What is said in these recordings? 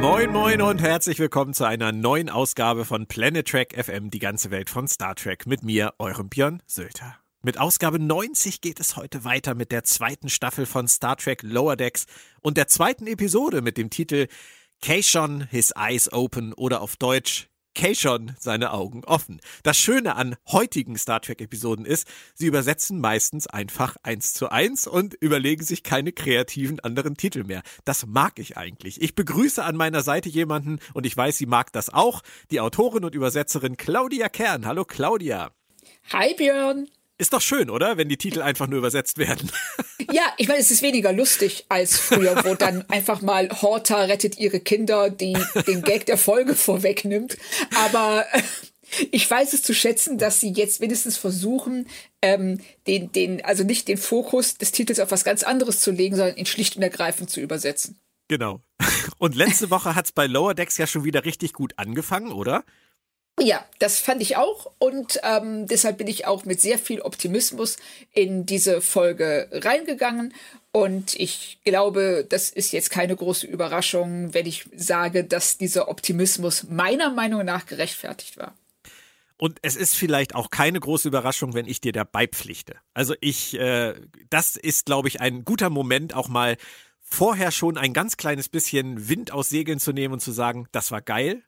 Moin Moin und herzlich willkommen zu einer neuen Ausgabe von Planet Trek FM, die ganze Welt von Star Trek mit mir, eurem Björn Sölter. Mit Ausgabe 90 geht es heute weiter mit der zweiten Staffel von Star Trek Lower Decks und der zweiten Episode mit dem Titel Keishon His Eyes Open oder auf Deutsch Keishon seine Augen offen. Das Schöne an heutigen Star Trek Episoden ist, sie übersetzen meistens einfach eins zu eins und überlegen sich keine kreativen anderen Titel mehr. Das mag ich eigentlich. Ich begrüße an meiner Seite jemanden und ich weiß, sie mag das auch, die Autorin und Übersetzerin Claudia Kern. Hallo Claudia. Hi Björn. Ist doch schön, oder? Wenn die Titel einfach nur übersetzt werden. Ja, ich meine, es ist weniger lustig als früher, wo dann einfach mal Horta rettet ihre Kinder, die den Gag der Folge vorwegnimmt. Aber äh, ich weiß es zu schätzen, dass sie jetzt wenigstens versuchen, ähm, den, den, also nicht den Fokus des Titels auf was ganz anderes zu legen, sondern ihn schlicht und ergreifend zu übersetzen. Genau. Und letzte Woche hat's bei Lower Decks ja schon wieder richtig gut angefangen, oder? Ja, das fand ich auch und ähm, deshalb bin ich auch mit sehr viel Optimismus in diese Folge reingegangen und ich glaube, das ist jetzt keine große Überraschung, wenn ich sage, dass dieser Optimismus meiner Meinung nach gerechtfertigt war. Und es ist vielleicht auch keine große Überraschung, wenn ich dir dabei pflichte. Also ich, äh, das ist, glaube ich, ein guter Moment, auch mal vorher schon ein ganz kleines bisschen Wind aus Segeln zu nehmen und zu sagen, das war geil.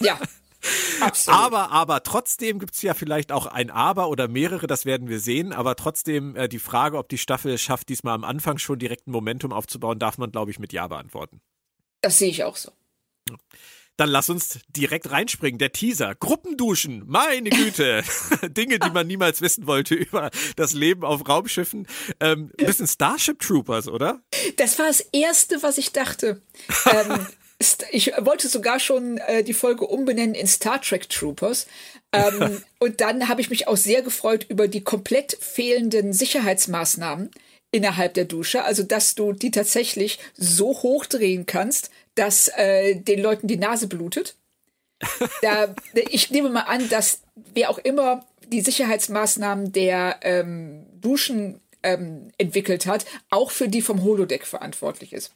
Ja. Absolut. Aber, aber trotzdem gibt's ja vielleicht auch ein Aber oder mehrere, das werden wir sehen. Aber trotzdem äh, die Frage, ob die Staffel es schafft, diesmal am Anfang schon direkt ein Momentum aufzubauen, darf man, glaube ich, mit Ja beantworten. Das sehe ich auch so. Dann lass uns direkt reinspringen. Der Teaser. Gruppenduschen. Meine Güte. Dinge, die man niemals wissen wollte über das Leben auf Raumschiffen. Ähm, bisschen Starship Troopers, oder? Das war das Erste, was ich dachte. ähm, ich wollte sogar schon äh, die Folge umbenennen in Star Trek Troopers. Ähm, und dann habe ich mich auch sehr gefreut über die komplett fehlenden Sicherheitsmaßnahmen innerhalb der Dusche. Also, dass du die tatsächlich so hochdrehen kannst, dass äh, den Leuten die Nase blutet. Da, ich nehme mal an, dass wer auch immer die Sicherheitsmaßnahmen der ähm, Duschen ähm, entwickelt hat, auch für die vom Holodeck verantwortlich ist.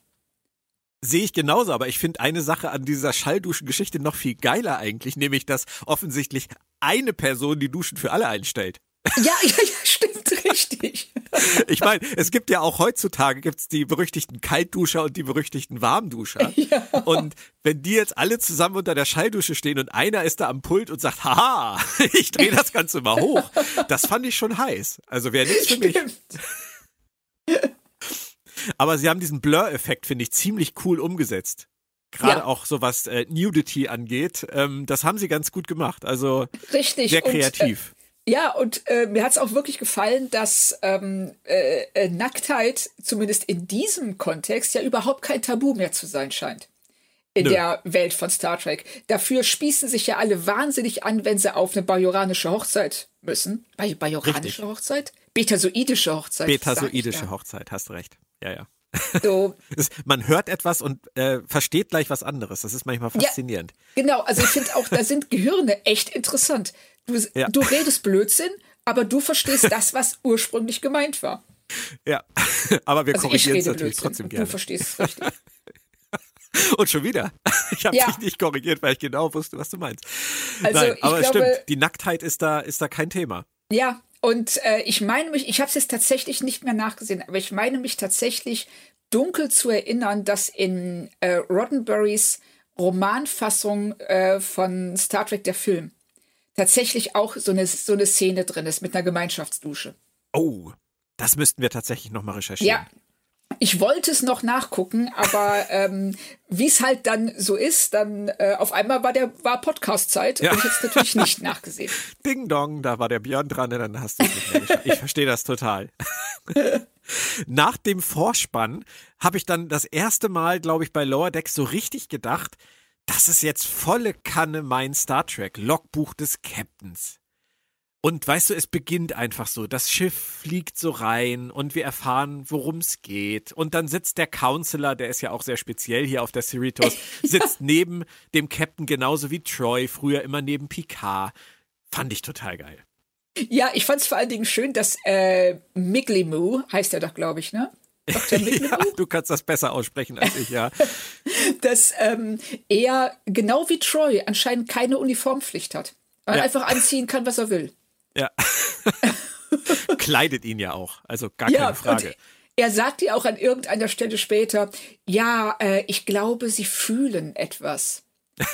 Sehe ich genauso, aber ich finde eine Sache an dieser Schallduschen-Geschichte noch viel geiler eigentlich, nämlich dass offensichtlich eine Person die Duschen für alle einstellt. Ja, ja, ja, stimmt, richtig. Ich meine, es gibt ja auch heutzutage gibt's die berüchtigten Kaltduscher und die berüchtigten Warmduscher. Ja. Und wenn die jetzt alle zusammen unter der Schalldusche stehen und einer ist da am Pult und sagt, haha, ich drehe das Ganze mal hoch, das fand ich schon heiß. Also wäre nichts für mich. Aber sie haben diesen Blur-Effekt, finde ich, ziemlich cool umgesetzt. Gerade Ja. auch so was äh, Nudity angeht. Ähm, das haben sie ganz gut gemacht. Also Richtig. sehr Und, äh, kreativ. Ja, und äh, mir hat's auch wirklich gefallen, dass ähm, äh, äh, Nacktheit, zumindest in diesem Kontext, ja überhaupt kein Tabu mehr zu sein scheint. In Nö. der Welt von Star Trek. Dafür spießen sich ja alle wahnsinnig an, wenn sie auf eine bajoranische Hochzeit müssen. Ba bajoranische Richtig. Hochzeit? Betasoidische Hochzeit. Betasoidische. Hochzeit, hast recht. Ja, ja. So, man hört etwas und äh, versteht gleich was anderes. Das ist manchmal faszinierend. Genau, also ich finde auch, da sind Gehirne echt interessant. Du, Ja. du redest Blödsinn, aber du verstehst das, was ursprünglich gemeint war. Ja, aber wir Also korrigieren es natürlich Blödsinn trotzdem gerne. du verstehst es richtig. Und schon wieder. Ich habe Ja. dich nicht korrigiert, weil ich genau wusste, was du meinst. Also Nein, aber es glaube- stimmt. Die Nacktheit ist da, ist da kein Thema. Ja, und äh, ich meine mich, ich habe es jetzt tatsächlich nicht mehr nachgesehen, aber ich meine mich tatsächlich dunkel zu erinnern, dass in äh, Roddenberrys Romanfassung äh, von Star Trek der Film tatsächlich auch so eine, so eine Szene drin ist mit einer Gemeinschaftsdusche. Oh, das müssten wir tatsächlich nochmal recherchieren. Ja. Ich wollte es noch nachgucken, aber ähm, wie es halt dann so ist, dann äh, auf einmal war der war Podcast-Zeit Ja. und ich habe es natürlich nicht nachgesehen. Ding dong, da war der Björn dran, dann hast du es nicht mehr geschafft. Ich verstehe das total. Nach dem Vorspann habe ich dann das erste Mal, glaube ich, bei Lower Decks so richtig gedacht, das ist jetzt volle Kanne mein Star Trek, Logbuch des Captains. Und weißt du, es beginnt einfach so. Das Schiff fliegt so rein und wir erfahren, worum es geht. Und dann sitzt der Counselor, der ist ja auch sehr speziell hier auf der Cerritos, sitzt neben dem Captain genauso wie Troy, früher immer neben Picard. Fand ich total geil. Ja, ich fand es vor allen Dingen schön, dass äh, Miglimu, heißt er doch, glaube ich, ne? Dr. ja, du kannst das besser aussprechen als ich, ja. dass ähm, er genau wie Troy anscheinend keine Uniformpflicht hat. Er ja. einfach anziehen kann, was er will. Ja. Kleidet ihn ja auch, also gar ja, keine Frage. Er sagt dir auch an irgendeiner Stelle später, ja, äh, ich glaube, sie fühlen etwas.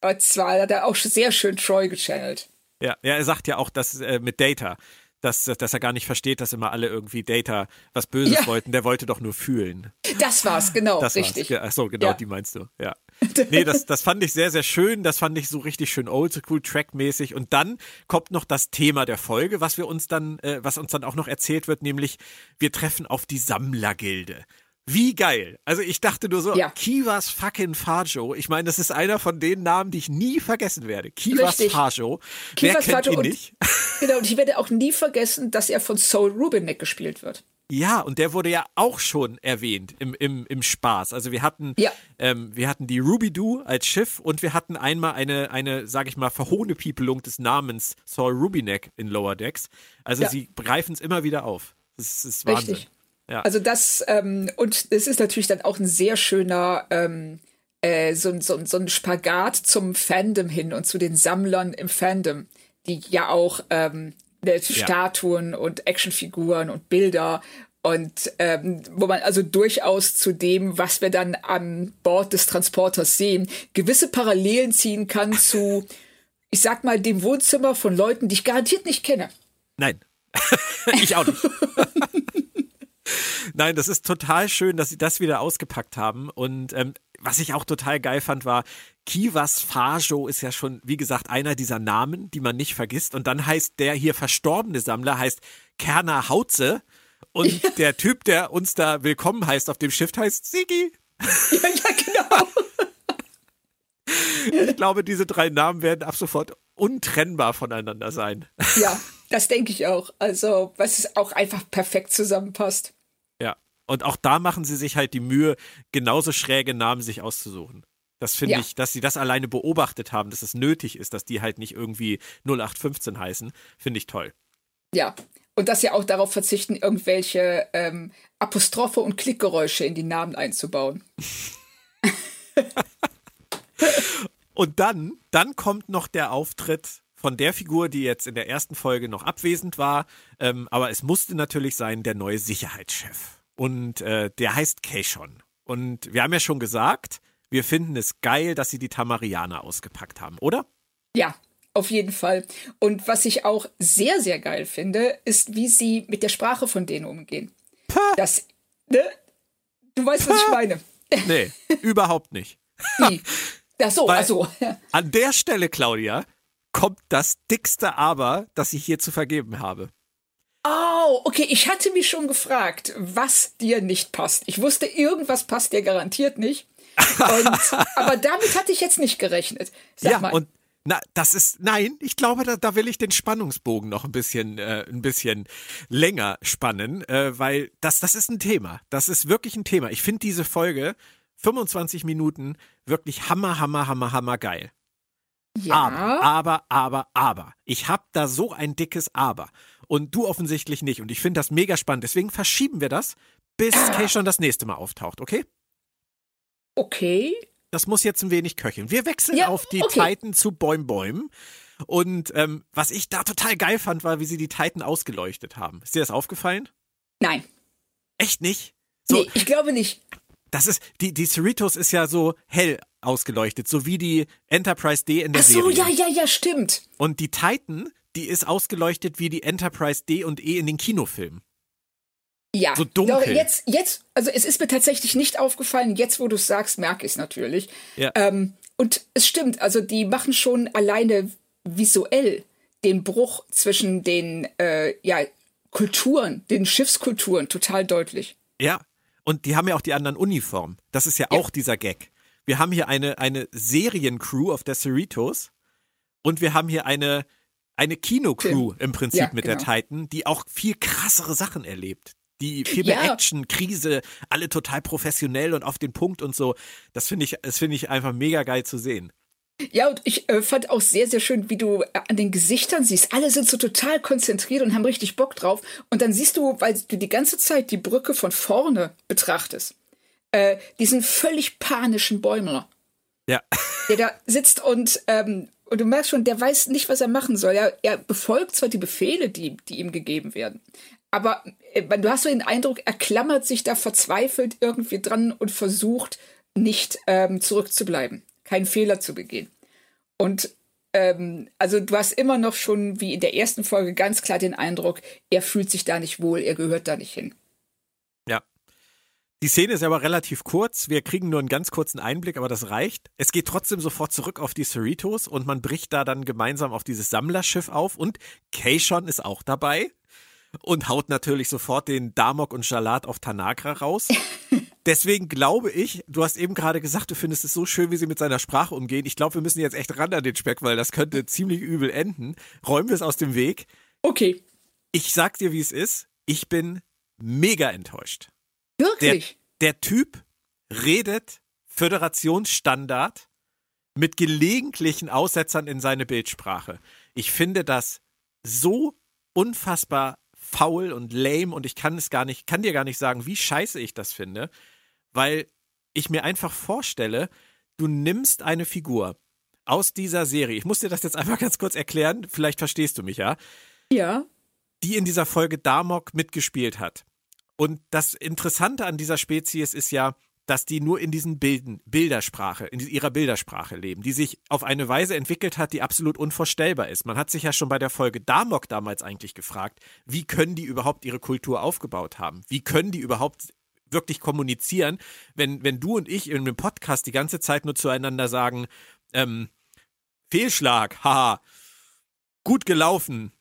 Und zwar hat er auch sehr schön Troy gechannelt. Ja, ja, er sagt ja auch, dass äh, mit Data, dass, dass er gar nicht versteht, dass immer alle irgendwie Data was Böses ja. wollten. Der wollte doch nur fühlen. Das war's, genau, das richtig. War's. Ja, achso, genau, ja. die meinst du, ja. Nee, das, das fand ich sehr, sehr schön. Das fand ich so richtig schön oldschool-track-mäßig. Und dann kommt noch das Thema der Folge, was wir uns dann, äh, was uns dann auch noch erzählt wird, nämlich wir treffen auf die Sammlergilde. Wie geil. Also ich dachte nur so, ja. Kivas fucking Fajo. Ich meine, das ist einer von den Namen, die ich nie vergessen werde. Kivas Richtig. Fajo. Wer Kivas kennt Fajo ihn nicht? genau, und ich werde auch nie vergessen, dass er von Soul Rubinek gespielt wird. Ja, und der wurde ja auch schon erwähnt im, im, im Spaß. Also wir hatten, ja. ähm, wir hatten die Ruby Doo als Schiff und wir hatten einmal eine, eine, sag ich mal, Verhohnepiepelung des Namens Saul Rubinek in Lower Decks. Also ja. sie greifen es immer wieder auf. Das, das ist Wahnsinn. Richtig. Ja. Also das, ähm, und es ist natürlich dann auch ein sehr schöner, ähm, äh, so, so, so ein Spagat zum Fandom hin und zu den Sammlern im Fandom, die ja auch ähm, ja. Statuen und Actionfiguren und Bilder und ähm, wo man also durchaus zu dem, was wir dann an Bord des Transporters sehen, gewisse Parallelen ziehen kann zu, ich sag mal, dem Wohnzimmer von Leuten, die ich garantiert nicht kenne. Nein. ich auch nicht. Nein, das ist total schön, dass sie das wieder ausgepackt haben. Und ähm, was ich auch total geil fand, war, Kivas Fajo ist ja schon, wie gesagt, einer dieser Namen, die man nicht vergisst. Und dann heißt der hier verstorbene Sammler, heißt Kerner Hautze. Und ja. der Typ, der uns da willkommen heißt auf dem Schiff, heißt Sigi. Ja, ja, genau. Ich glaube, diese drei Namen werden ab sofort untrennbar voneinander sein. Ja, das denke ich auch. Also, was es auch einfach perfekt zusammenpasst. Und auch da machen sie sich halt die Mühe, genauso schräge Namen sich auszusuchen. Das finde ja. ich, dass sie das alleine beobachtet haben, dass es nötig ist, dass die halt nicht irgendwie 0815 heißen, finde ich toll. Ja, und dass sie auch darauf verzichten, irgendwelche ähm, Apostrophe und Klickgeräusche in die Namen einzubauen. und dann, dann kommt noch der Auftritt von der Figur, die jetzt in der ersten Folge noch abwesend war, ähm, aber es musste natürlich sein, der neue Sicherheitschef. Und äh, der heißt Keishon. Und wir haben ja schon gesagt, wir finden es geil, dass sie die Tamarianer ausgepackt haben, oder? Ja, auf jeden Fall. Und was ich auch sehr, sehr geil finde, ist, wie sie mit der Sprache von denen umgehen. Puh. Das, ne? Du weißt, Puh. was ich meine. Nee, überhaupt nicht. Ach so, Weil also. An der Stelle, Claudia, kommt das dickste Aber, das ich hier zu vergeben habe. Oh, okay, ich hatte mich schon gefragt, was dir nicht passt. Ich wusste, irgendwas passt dir garantiert nicht. Und, aber damit hatte ich jetzt nicht gerechnet. Sag ja, mal. und na, das ist, nein, ich glaube, da, da will ich den Spannungsbogen noch ein bisschen, äh, ein bisschen länger spannen, äh, weil das, das ist ein Thema. Das ist wirklich ein Thema. Ich finde diese Folge 25 Minuten wirklich hammer, hammer, hammer, hammer geil. Ja. Aber, aber, aber, aber. Ich habe da so ein dickes Aber. Und du offensichtlich nicht. Und ich finde das mega spannend. Deswegen verschieben wir das, bis ah. Kay schon das nächste Mal auftaucht, okay? Okay. Das muss jetzt ein wenig köcheln. Wir wechseln ja, auf die okay. Titan zu Bäum Bäum. Und ähm, was ich da total geil fand, war, wie sie die Titan ausgeleuchtet haben. Ist dir das aufgefallen? Nein. Echt nicht? So, nee, ich glaube nicht. Das ist, die, die Cerritos ist ja so hell ausgeleuchtet, so wie die Enterprise D in der Ach so, Serie. ja, ja, ja, stimmt. Und die Titan, die ist ausgeleuchtet wie die Enterprise D und E in den Kinofilmen. Ja, so dunkel. Jetzt, jetzt, also es ist mir tatsächlich nicht aufgefallen. Jetzt, wo du es sagst, merke ich es natürlich. Ja. Ähm, und es stimmt, also die machen schon alleine visuell den Bruch zwischen den äh, ja, Kulturen, den Schiffskulturen total deutlich. Ja, und die haben ja auch die anderen Uniformen. Das ist ja, ja. auch dieser Gag. Wir haben hier eine, eine Seriencrew auf der Cerritos und wir haben hier eine, eine Kinocrew im Prinzip Ja, mit genau. der Titan, die auch viel krassere Sachen erlebt. Die viel mehr Ja. Action, Krise, alle total professionell und auf den Punkt und so. Das finde ich, das finde ich einfach mega geil zu sehen. Ja, und ich äh, fand auch sehr, sehr schön, wie du äh, an den Gesichtern siehst. Alle sind so total konzentriert und haben richtig Bock drauf. Und dann siehst du, weil du die ganze Zeit die Brücke von vorne betrachtest, äh, diesen völlig panischen Bäumler, Ja. der da sitzt und, ähm, und du merkst schon, der weiß nicht, was er machen soll. Er, er befolgt zwar die Befehle, die, die ihm gegeben werden, aber äh, du hast so den Eindruck, er klammert sich da verzweifelt irgendwie dran und versucht nicht ähm, zurückzubleiben, keinen Fehler zu begehen. Und ähm, also du hast immer noch schon, wie in der ersten Folge, ganz klar den Eindruck, er fühlt sich da nicht wohl, er gehört da nicht hin. Die Szene ist aber relativ kurz. Wir kriegen nur einen ganz kurzen Einblick, aber das reicht. Es geht trotzdem sofort zurück auf die Cerritos und man bricht da dann gemeinsam auf dieses Sammlerschiff auf und Keishon ist auch dabei und haut natürlich sofort den Damok und Jalat auf Tanagra raus. Deswegen glaube ich, du hast eben gerade gesagt, du findest es so schön, wie sie mit seiner Sprache umgehen. Ich glaube, wir müssen jetzt echt ran an den Speck, weil das könnte ziemlich übel enden. Räumen wir es aus dem Weg. Okay, Ich sag dir, wie es ist. Ich bin mega enttäuscht. Der, wirklich. der Typ redet Föderationsstandard mit gelegentlichen Aussetzern in seine Bildsprache. Ich finde das so unfassbar faul und lame und ich kann es gar nicht, kann dir gar nicht sagen, wie scheiße ich das finde, weil ich mir einfach vorstelle, du nimmst eine Figur aus dieser Serie. Ich muss dir das jetzt einfach ganz kurz erklären, vielleicht verstehst du mich ja ja. die in dieser Folge Damok mitgespielt hat. Und das Interessante an dieser Spezies ist ja, dass die nur in diesen Bilden, Bildersprache, in ihrer Bildersprache leben, die sich auf eine Weise entwickelt hat, die absolut unvorstellbar ist. Man hat sich ja schon bei der Folge Damok damals eigentlich gefragt, wie können die überhaupt ihre Kultur aufgebaut haben? Wie können die überhaupt wirklich kommunizieren, wenn, wenn du und ich in einem Podcast die ganze Zeit nur zueinander sagen, ähm, Fehlschlag, haha, gut gelaufen,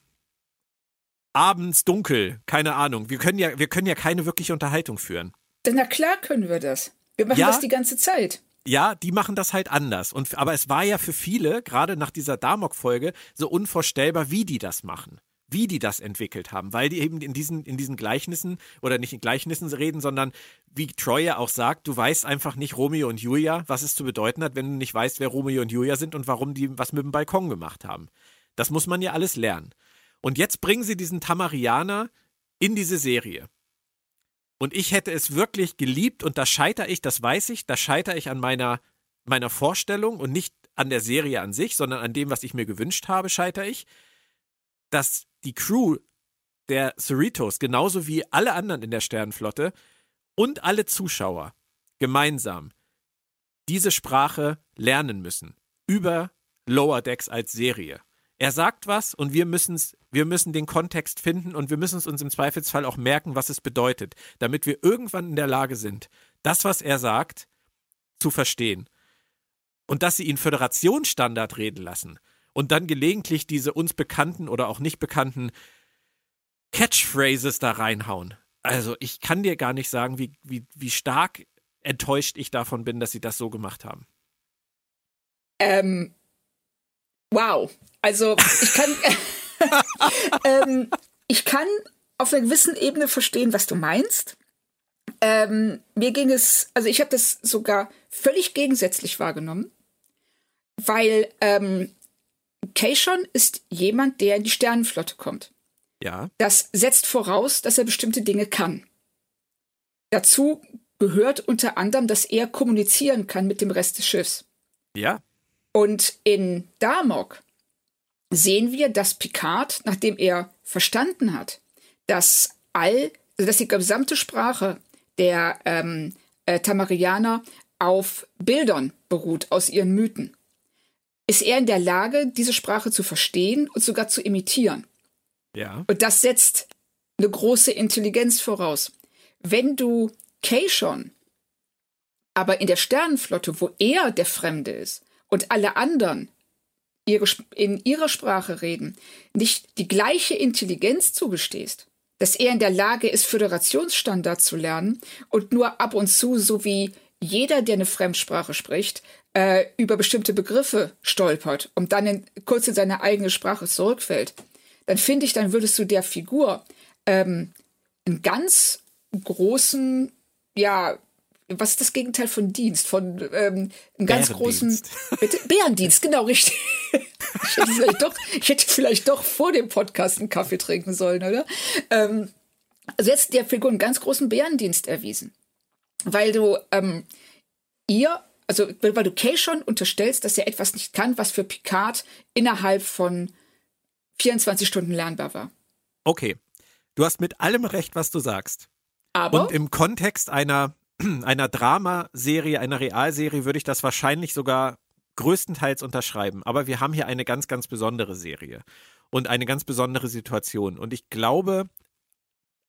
abends dunkel, keine Ahnung. Wir können ja, wir können ja keine wirkliche Unterhaltung führen. Denn na klar können wir das. Wir machen Ja. das die ganze Zeit. Ja, die machen das halt anders. Und, aber es war ja für viele, gerade nach dieser Damok-Folge, so unvorstellbar, wie die das machen. Wie die das entwickelt haben, weil die eben in diesen, in diesen Gleichnissen oder nicht in Gleichnissen reden, sondern wie Troy ja auch sagt, du weißt einfach nicht Romeo und Julia, was es zu bedeuten hat, wenn du nicht weißt, wer Romeo und Julia sind und warum die was mit dem Balkon gemacht haben. Das muss man ja alles lernen. Und jetzt bringen sie diesen Tamarianer in diese Serie. Und ich hätte es wirklich geliebt und da scheitere ich, das weiß ich, da scheitere ich an meiner, meiner Vorstellung und nicht an der Serie an sich, sondern an dem, was ich mir gewünscht habe, scheitere ich, dass die Crew der Cerritos, genauso wie alle anderen in der Sternenflotte und alle Zuschauer gemeinsam diese Sprache lernen müssen. Über Lower Decks als Serie. Er sagt was und wir müssen's, wir müssen den Kontext finden und wir müssen es uns im Zweifelsfall auch merken, was es bedeutet, damit wir irgendwann in der Lage sind, das, was er sagt, zu verstehen. Und dass sie ihn Föderationsstandard reden lassen und dann gelegentlich diese uns bekannten oder auch nicht bekannten Catchphrases da reinhauen. Also ich kann dir gar nicht sagen, wie, wie, wie stark enttäuscht ich davon bin, dass sie das so gemacht haben. Ähm, wow. Also ich kann, ähm, ich kann auf einer gewissen Ebene verstehen, was du meinst. Ähm, mir ging es, also ich habe das sogar völlig gegensätzlich wahrgenommen, weil ähm, Keishon ist jemand, der in die Sternenflotte kommt. Ja, Das setzt voraus, dass er bestimmte Dinge kann. Dazu gehört unter anderem, dass er kommunizieren kann mit dem Rest des Schiffs. ja, Und in Damok sehen wir, dass Picard, nachdem er verstanden hat, dass all, also dass die gesamte Sprache der ähm, äh, Tamarianer auf Bildern beruht aus ihren Mythen, ist er in der Lage, diese Sprache zu verstehen und sogar zu imitieren. ja, Und das setzt eine große Intelligenz voraus. Wenn du Keishon aber in der Sternenflotte, wo er der Fremde ist und alle anderen ihre, in ihrer Sprache reden, nicht die gleiche Intelligenz zugestehst, dass er in der Lage ist, Föderationsstandard zu lernen und nur ab und zu, so wie jeder, der eine Fremdsprache spricht, äh, über bestimmte Begriffe stolpert und dann in, kurz in seine eigene Sprache zurückfällt, dann finde ich, dann würdest du der Figur ähm, einen ganz großen, ja, was ist das Gegenteil von Dienst? Von ähm, einem ganz großen bitte, Bärendienst, genau richtig. ich, hätte vielleicht doch, ich hätte vielleicht doch vor dem Podcast einen Kaffee trinken sollen, oder? Ähm, also jetzt der Figur einen ganz großen Bärendienst erwiesen. Weil du ähm, ihr, also weil du Kay schon unterstellst, dass er etwas nicht kann, was für Picard innerhalb von 24 Stunden lernbar war. Okay. Du hast mit allem recht, was du sagst. Aber Und im Kontext einer, einer Dramaserie, einer Realserie würde ich das wahrscheinlich sogar größtenteils unterschreiben. Aber wir haben hier eine ganz, ganz besondere Serie und eine ganz besondere Situation. Und ich glaube,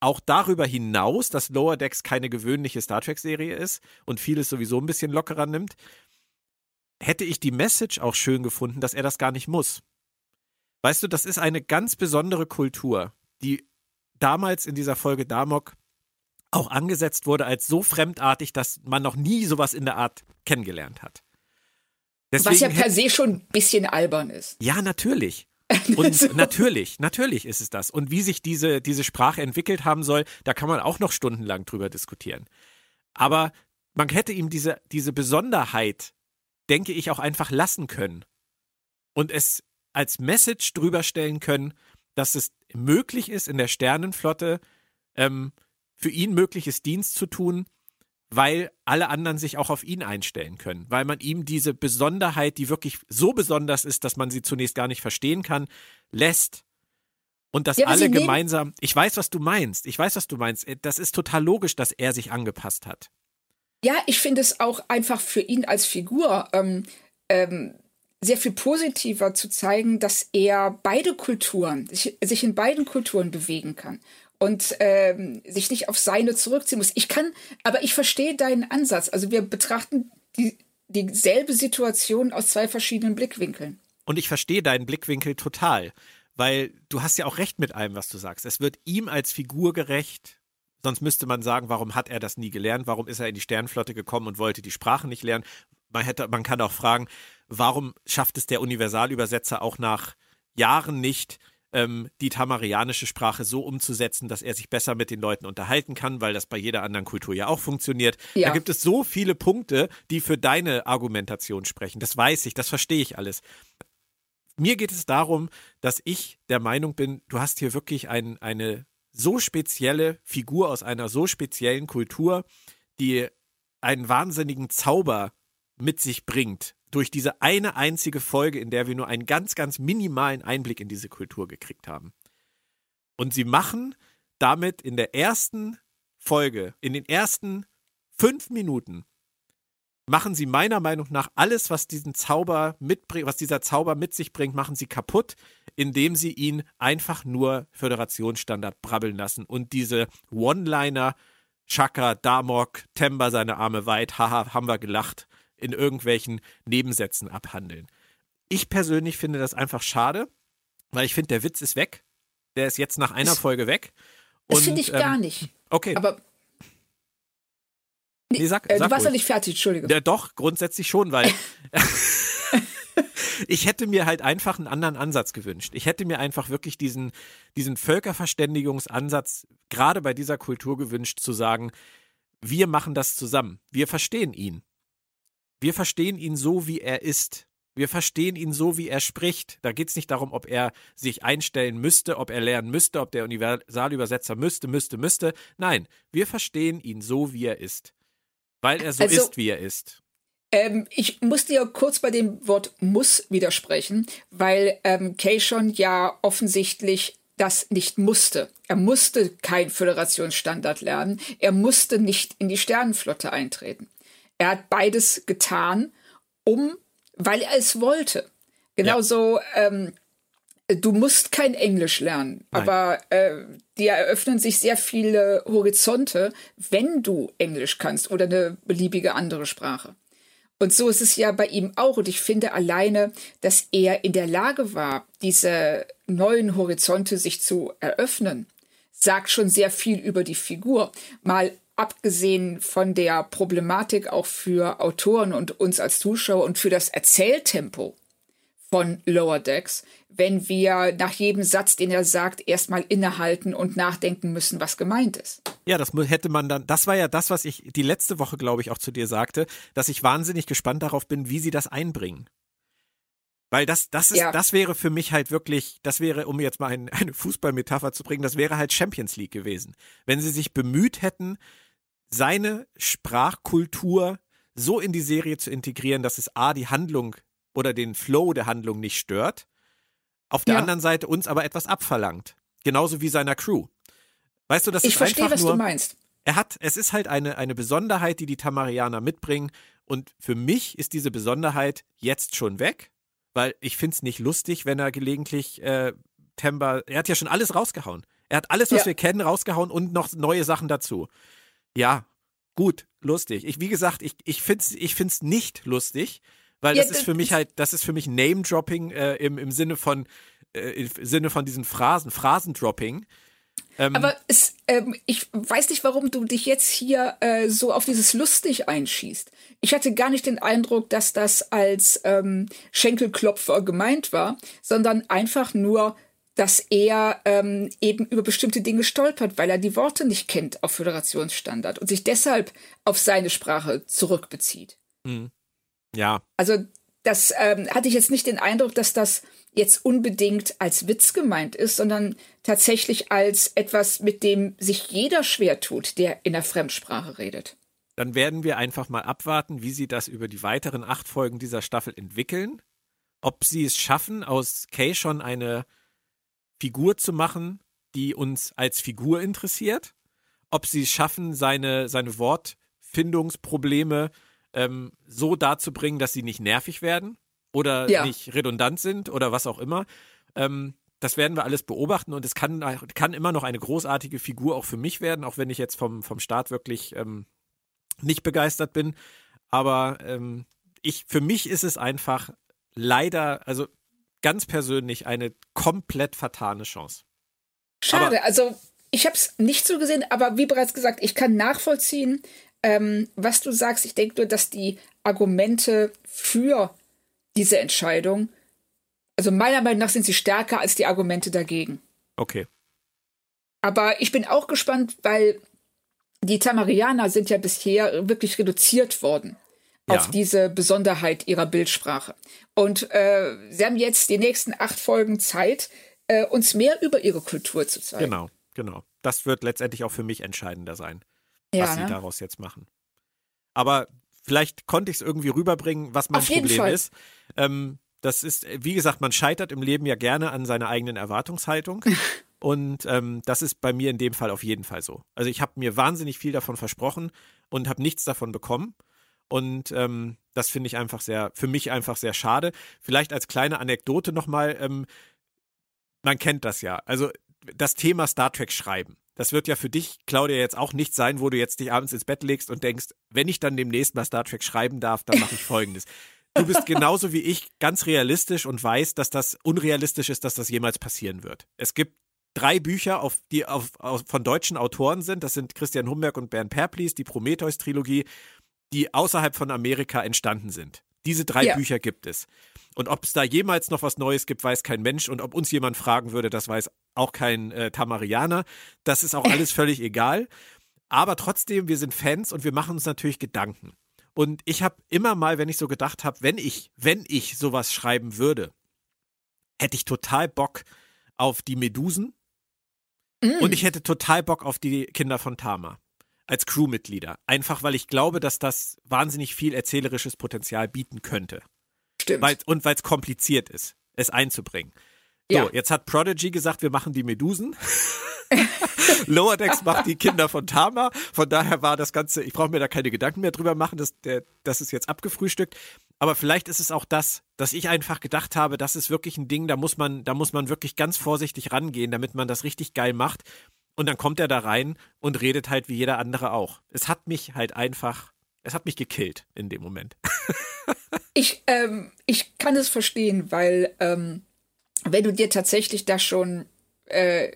auch darüber hinaus, dass Lower Decks keine gewöhnliche Star Trek-Serie ist und vieles sowieso ein bisschen lockerer nimmt, hätte ich die Message auch schön gefunden, dass er das gar nicht muss. Weißt du, das ist eine ganz besondere Kultur, die damals in dieser Folge Damok auch angesetzt wurde als so fremdartig, dass man noch nie sowas in der Art kennengelernt hat. Deswegen Was ja per se schon ein bisschen albern ist. Ja, natürlich. Und so. natürlich, natürlich ist es das. Und wie sich diese, diese Sprache entwickelt haben soll, da kann man auch noch stundenlang drüber diskutieren. Aber man hätte ihm diese, diese Besonderheit, denke ich, auch einfach lassen können. Und es als Message drüber stellen können, dass es möglich ist, in der Sternenflotte ähm, für ihn mögliches Dienst zu tun, weil alle anderen sich auch auf ihn einstellen können, weil man ihm diese Besonderheit, die wirklich so besonders ist, dass man sie zunächst gar nicht verstehen kann, lässt. Und dass ja, alle gemeinsam, ich weiß, was du meinst, ich weiß, was du meinst, das ist total logisch, dass er sich angepasst hat. Ja, ich finde es auch einfach für ihn als Figur ähm, ähm, sehr viel positiver zu zeigen, dass er beide Kulturen, sich, sich in beiden Kulturen bewegen kann und ähm, sich nicht auf seine zurückziehen muss. Ich kann, aber ich verstehe deinen Ansatz. Also wir betrachten die, dieselbe Situation aus zwei verschiedenen Blickwinkeln. Und ich verstehe deinen Blickwinkel total, weil du hast ja auch recht mit allem, was du sagst. Es wird ihm als Figur gerecht. Sonst müsste man sagen, warum hat er das nie gelernt? Warum ist er in die Sternflotte gekommen und wollte die Sprache nicht lernen? Man hätte, man kann auch fragen, warum schafft es der Universalübersetzer auch nach Jahren nicht, ähm, die tamarianische Sprache so umzusetzen, dass er sich besser mit den Leuten unterhalten kann, weil das bei jeder anderen Kultur ja auch funktioniert. Ja. Da gibt es so viele Punkte, die für deine Argumentation sprechen. Das weiß ich, das verstehe ich alles. Mir geht es darum, dass ich der Meinung bin, du hast hier wirklich ein, eine so spezielle Figur aus einer so speziellen Kultur, die einen wahnsinnigen Zauber mit sich bringt, durch diese eine einzige Folge, in der wir nur einen ganz, ganz minimalen Einblick in diese Kultur gekriegt haben. Und sie machen damit in der ersten Folge, in den ersten fünf Minuten, machen sie meiner Meinung nach alles, was diesen Zauber mitbringt, was dieser Zauber mit sich bringt, machen sie kaputt, indem sie ihn einfach nur Föderationsstandard brabbeln lassen und diese One-Liner, Chaka, Damok, Temba seine Arme weit, haha, haben wir gelacht, in irgendwelchen Nebensätzen abhandeln. Ich persönlich finde das einfach schade, weil ich finde, der Witz ist weg. Der ist jetzt nach einer Folge weg. das finde ich ähm, gar nicht. Okay. Aber Nee, sag, äh, sag du warst ja nicht fertig, Entschuldige. Ja, doch, grundsätzlich schon, weil ich hätte mir halt einfach einen anderen Ansatz gewünscht. Ich hätte mir einfach wirklich diesen, diesen Völkerverständigungsansatz gerade bei dieser Kultur gewünscht, zu sagen, wir machen das zusammen. Wir verstehen ihn. Wir verstehen ihn so, wie er ist. Wir verstehen ihn so, wie er spricht. Da geht es nicht darum, ob er sich einstellen müsste, ob er lernen müsste, ob der Universalübersetzer müsste, müsste, müsste. Nein, wir verstehen ihn so, wie er ist. Weil er so also, ist, wie er ist. Ähm, ich muss dir kurz bei dem Wort muss widersprechen, weil ähm, Keishon ja offensichtlich das nicht musste. Er musste kein Föderationsstandard lernen. Er musste nicht in die Sternenflotte eintreten. Er hat beides getan, um, weil er es wollte. Genauso, ja. ähm, du musst kein Englisch lernen, Nein. aber äh, dir eröffnen sich sehr viele Horizonte, wenn du Englisch kannst oder eine beliebige andere Sprache. Und so ist es ja bei ihm auch. Und ich finde alleine, dass er in der Lage war, diese neuen Horizonte sich zu eröffnen, sagt schon sehr viel über die Figur. Mal abgesehen von der Problematik auch für Autoren und uns als Zuschauer und für das Erzähltempo von Lower Decks, wenn wir nach jedem Satz, den er sagt, erstmal innehalten und nachdenken müssen, was gemeint ist. Ja, das hätte man dann, das war ja das, was ich die letzte Woche, glaube ich, auch zu dir sagte, dass ich wahnsinnig gespannt darauf bin, wie sie das einbringen. Weil das, das ist, ja. das wäre für mich halt wirklich, das wäre, um jetzt mal ein, eine Fußballmetapher zu bringen, das wäre halt Champions League gewesen. Wenn sie sich bemüht hätten, seine Sprachkultur so in die Serie zu integrieren, dass es A, die Handlung oder den Flow der Handlung nicht stört, auf der ja. anderen Seite uns aber etwas abverlangt. Genauso wie seiner Crew. Weißt du, das ich ist verstehe, einfach was nur, du meinst. Er hat, es ist halt eine, eine Besonderheit, die die Tamarianer mitbringen. Und für mich ist diese Besonderheit jetzt schon weg, weil ich finde es nicht lustig, wenn er gelegentlich äh, Temba, er hat ja schon alles rausgehauen. Er hat alles, was ja. wir kennen, rausgehauen und noch neue Sachen dazu. Ja, gut, lustig. Ich, wie gesagt, ich, ich finde es ich find's nicht lustig, weil ja, das ist für mich halt, das ist für mich Name-Dropping äh, im, im Sinne von, äh, im Sinne von diesen Phrasen, Phrasendropping. Ähm, Aber es, ähm, ich weiß nicht, warum du dich jetzt hier äh, so auf dieses lustig einschießt. Ich hatte gar nicht den Eindruck, dass das als ähm, Schenkelklopfer gemeint war, sondern einfach nur, dass er ähm, eben über bestimmte Dinge stolpert, weil er die Worte nicht kennt auf Föderationsstandard und sich deshalb auf seine Sprache zurückbezieht. Mhm. Ja. Also das ähm, hatte ich jetzt nicht den Eindruck, dass das jetzt unbedingt als Witz gemeint ist, sondern tatsächlich als etwas, mit dem sich jeder schwer tut, der in der Fremdsprache redet. Dann werden wir einfach mal abwarten, wie sie das über die weiteren acht Folgen dieser Staffel entwickeln. Ob sie es schaffen, aus Kay schon eine Figur zu machen, die uns als Figur interessiert. Ob sie es schaffen, seine, seine Wortfindungsprobleme ähm, so darzubringen, dass sie nicht nervig werden oder ja. nicht redundant sind oder was auch immer. Ähm, das werden wir alles beobachten und es kann, kann immer noch eine großartige Figur auch für mich werden, auch wenn ich jetzt vom, vom Start wirklich ähm, nicht begeistert bin. Aber ähm, ich, für mich ist es einfach leider, also ganz persönlich, eine komplett vertane Chance. Schade, aber, also ich habe es nicht so gesehen, aber wie bereits gesagt, ich kann nachvollziehen, ähm, was du sagst. Ich denke nur, dass die Argumente für diese Entscheidung, also meiner Meinung nach sind sie stärker als die Argumente dagegen. Okay. Aber ich bin auch gespannt, weil die Tamarianer sind ja bisher wirklich reduziert worden ja. auf diese Besonderheit ihrer Bildsprache. Und äh, sie haben jetzt die nächsten acht Folgen Zeit, äh, uns mehr über ihre Kultur zu zeigen. Genau, genau. Das wird letztendlich auch für mich entscheidender sein ja, was sie ne? daraus jetzt machen. Aber vielleicht konnte ich es irgendwie rüberbringen, was mein Problem Fall. ist. Ähm, das ist, wie gesagt, man scheitert im Leben ja gerne an seiner eigenen Erwartungshaltung. und ähm, das ist bei mir in dem Fall auf jeden Fall so. Also ich habe mir wahnsinnig viel davon versprochen und habe nichts davon bekommen. Und ähm, das finde ich einfach sehr, für mich einfach sehr schade. Vielleicht als kleine Anekdote nochmal, ähm, man kennt das ja. Also das Thema Star Trek schreiben. Das wird ja für dich, Claudia, jetzt auch nicht sein, wo du jetzt dich abends ins Bett legst und denkst, wenn ich dann demnächst mal Star Trek schreiben darf, dann mache ich folgendes. Du bist genauso wie ich ganz realistisch und weißt, dass das unrealistisch ist, dass das jemals passieren wird. Es gibt drei Bücher, auf, die auf, auf, von deutschen Autoren sind. Das sind Christian Humberg und Bernd Perplis, die Prometheus-Trilogie, die außerhalb von Amerika entstanden sind. Diese drei ja. Bücher gibt es. Und ob es da jemals noch was Neues gibt, weiß kein Mensch. Und ob uns jemand fragen würde, das weiß auch kein äh, Tamarianer. Das ist auch alles völlig egal. Aber trotzdem, wir sind Fans und wir machen uns natürlich Gedanken. Und ich habe immer mal, wenn ich so gedacht habe, wenn ich, wenn ich sowas schreiben würde, hätte ich total Bock auf die Medusen mm. und ich hätte total Bock auf die Kinder von Tama als Crewmitglieder. Einfach weil ich glaube, dass das wahnsinnig viel erzählerisches Potenzial bieten könnte. Stimmt. Weil, und weil es kompliziert ist, es einzubringen. So, ja. jetzt hat Prodigy gesagt, wir machen die Medusen. Lower Decks macht die Kinder von Tama. Von daher war das Ganze, ich brauche mir da keine Gedanken mehr drüber machen, das, der, das ist jetzt abgefrühstückt. Aber vielleicht ist es auch das, dass ich einfach gedacht habe, das ist wirklich ein Ding, da muss man, da muss man wirklich ganz vorsichtig rangehen, damit man das richtig geil macht. Und dann kommt er da rein und redet halt wie jeder andere auch. Es hat mich halt einfach, es hat mich gekillt in dem Moment. Ich, ähm, ich kann es verstehen, weil ähm, wenn du dir tatsächlich da schon äh,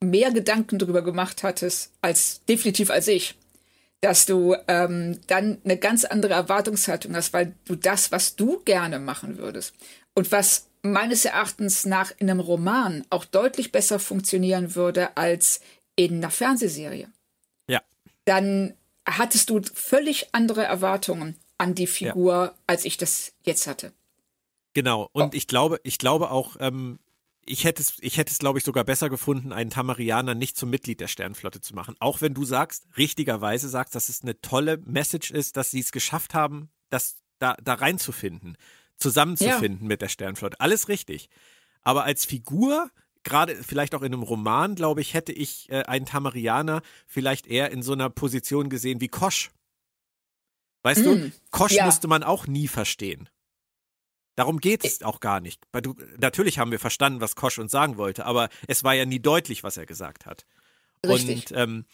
mehr Gedanken drüber gemacht hattest, als definitiv als ich, dass du ähm, dann eine ganz andere Erwartungshaltung hast, weil du das, was du gerne machen würdest und was meines Erachtens nach in einem Roman auch deutlich besser funktionieren würde als in einer Fernsehserie. Ja. Dann hattest du völlig andere Erwartungen an die Figur, ja. als ich das jetzt hatte. Genau. Und oh. ich glaube, ich glaube auch, ähm, ich hätte es, ich hätte es, glaube ich, sogar besser gefunden, einen Tamarianer nicht zum Mitglied der Sternflotte zu machen. Auch wenn du sagst, richtigerweise sagst, dass es eine tolle Message ist, dass sie es geschafft haben, das da, da reinzufinden, zusammenzufinden ja. mit der Sternflotte. Alles richtig. Aber als Figur, gerade vielleicht auch in einem Roman, glaube ich, hätte ich äh, einen Tamarianer vielleicht eher in so einer Position gesehen wie Kosch. Weißt mm, du, Kosch ja. musste man auch nie verstehen. Darum geht es auch gar nicht. Du, natürlich haben wir verstanden, was Kosch uns sagen wollte, aber es war ja nie deutlich, was er gesagt hat. Richtig. Und ähm,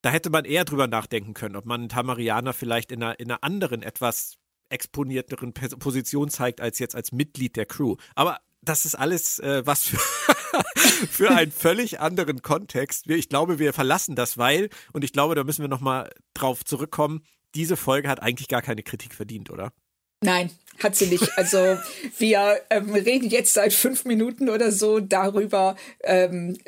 da hätte man eher drüber nachdenken können, ob man Tamarianer vielleicht in einer, in einer anderen, etwas exponierteren Position zeigt, als jetzt als Mitglied der Crew. Aber das ist alles äh, was für, für einen völlig anderen Kontext. Ich glaube, wir verlassen das, weil, und ich glaube, da müssen wir nochmal drauf zurückkommen, diese Folge hat eigentlich gar keine Kritik verdient, oder? Nein, hat sie nicht. Also wir ähm, reden jetzt seit fünf Minuten oder so darüber, ähm,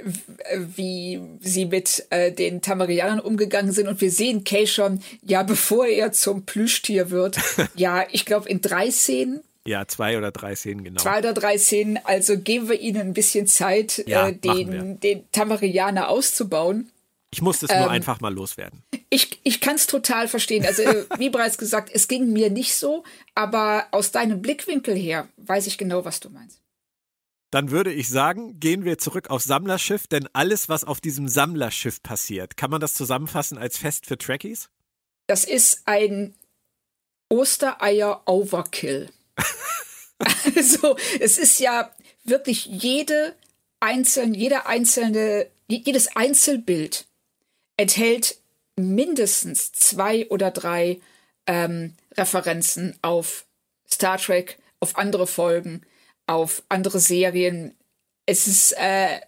wie sie mit äh, den Tamarianern umgegangen sind. Und wir sehen Kay schon, ja, bevor er zum Plüschtier wird, ja, ich glaube in drei Szenen. Ja, zwei oder drei Szenen, genau. Zwei oder drei Szenen. Also geben wir ihnen ein bisschen Zeit, ja, äh, den, den Tamarianer auszubauen. Ich musste es ähm, nur einfach mal loswerden. Ich, ich kann es total verstehen. Also, wie bereits gesagt, es ging mir nicht so, aber aus deinem Blickwinkel her weiß ich genau, was du meinst. Dann würde ich sagen, gehen wir zurück aufs Sammlerschiff, denn alles, was auf diesem Sammlerschiff passiert, kann man das zusammenfassen als Fest für Trekkies? Das ist ein Ostereier-Overkill. also, es ist ja wirklich jede einzelne, jeder einzelne, jedes Einzelbild enthält mindestens zwei oder drei ähm, Referenzen auf Star Trek, auf andere Folgen, auf andere Serien. Es ist, äh,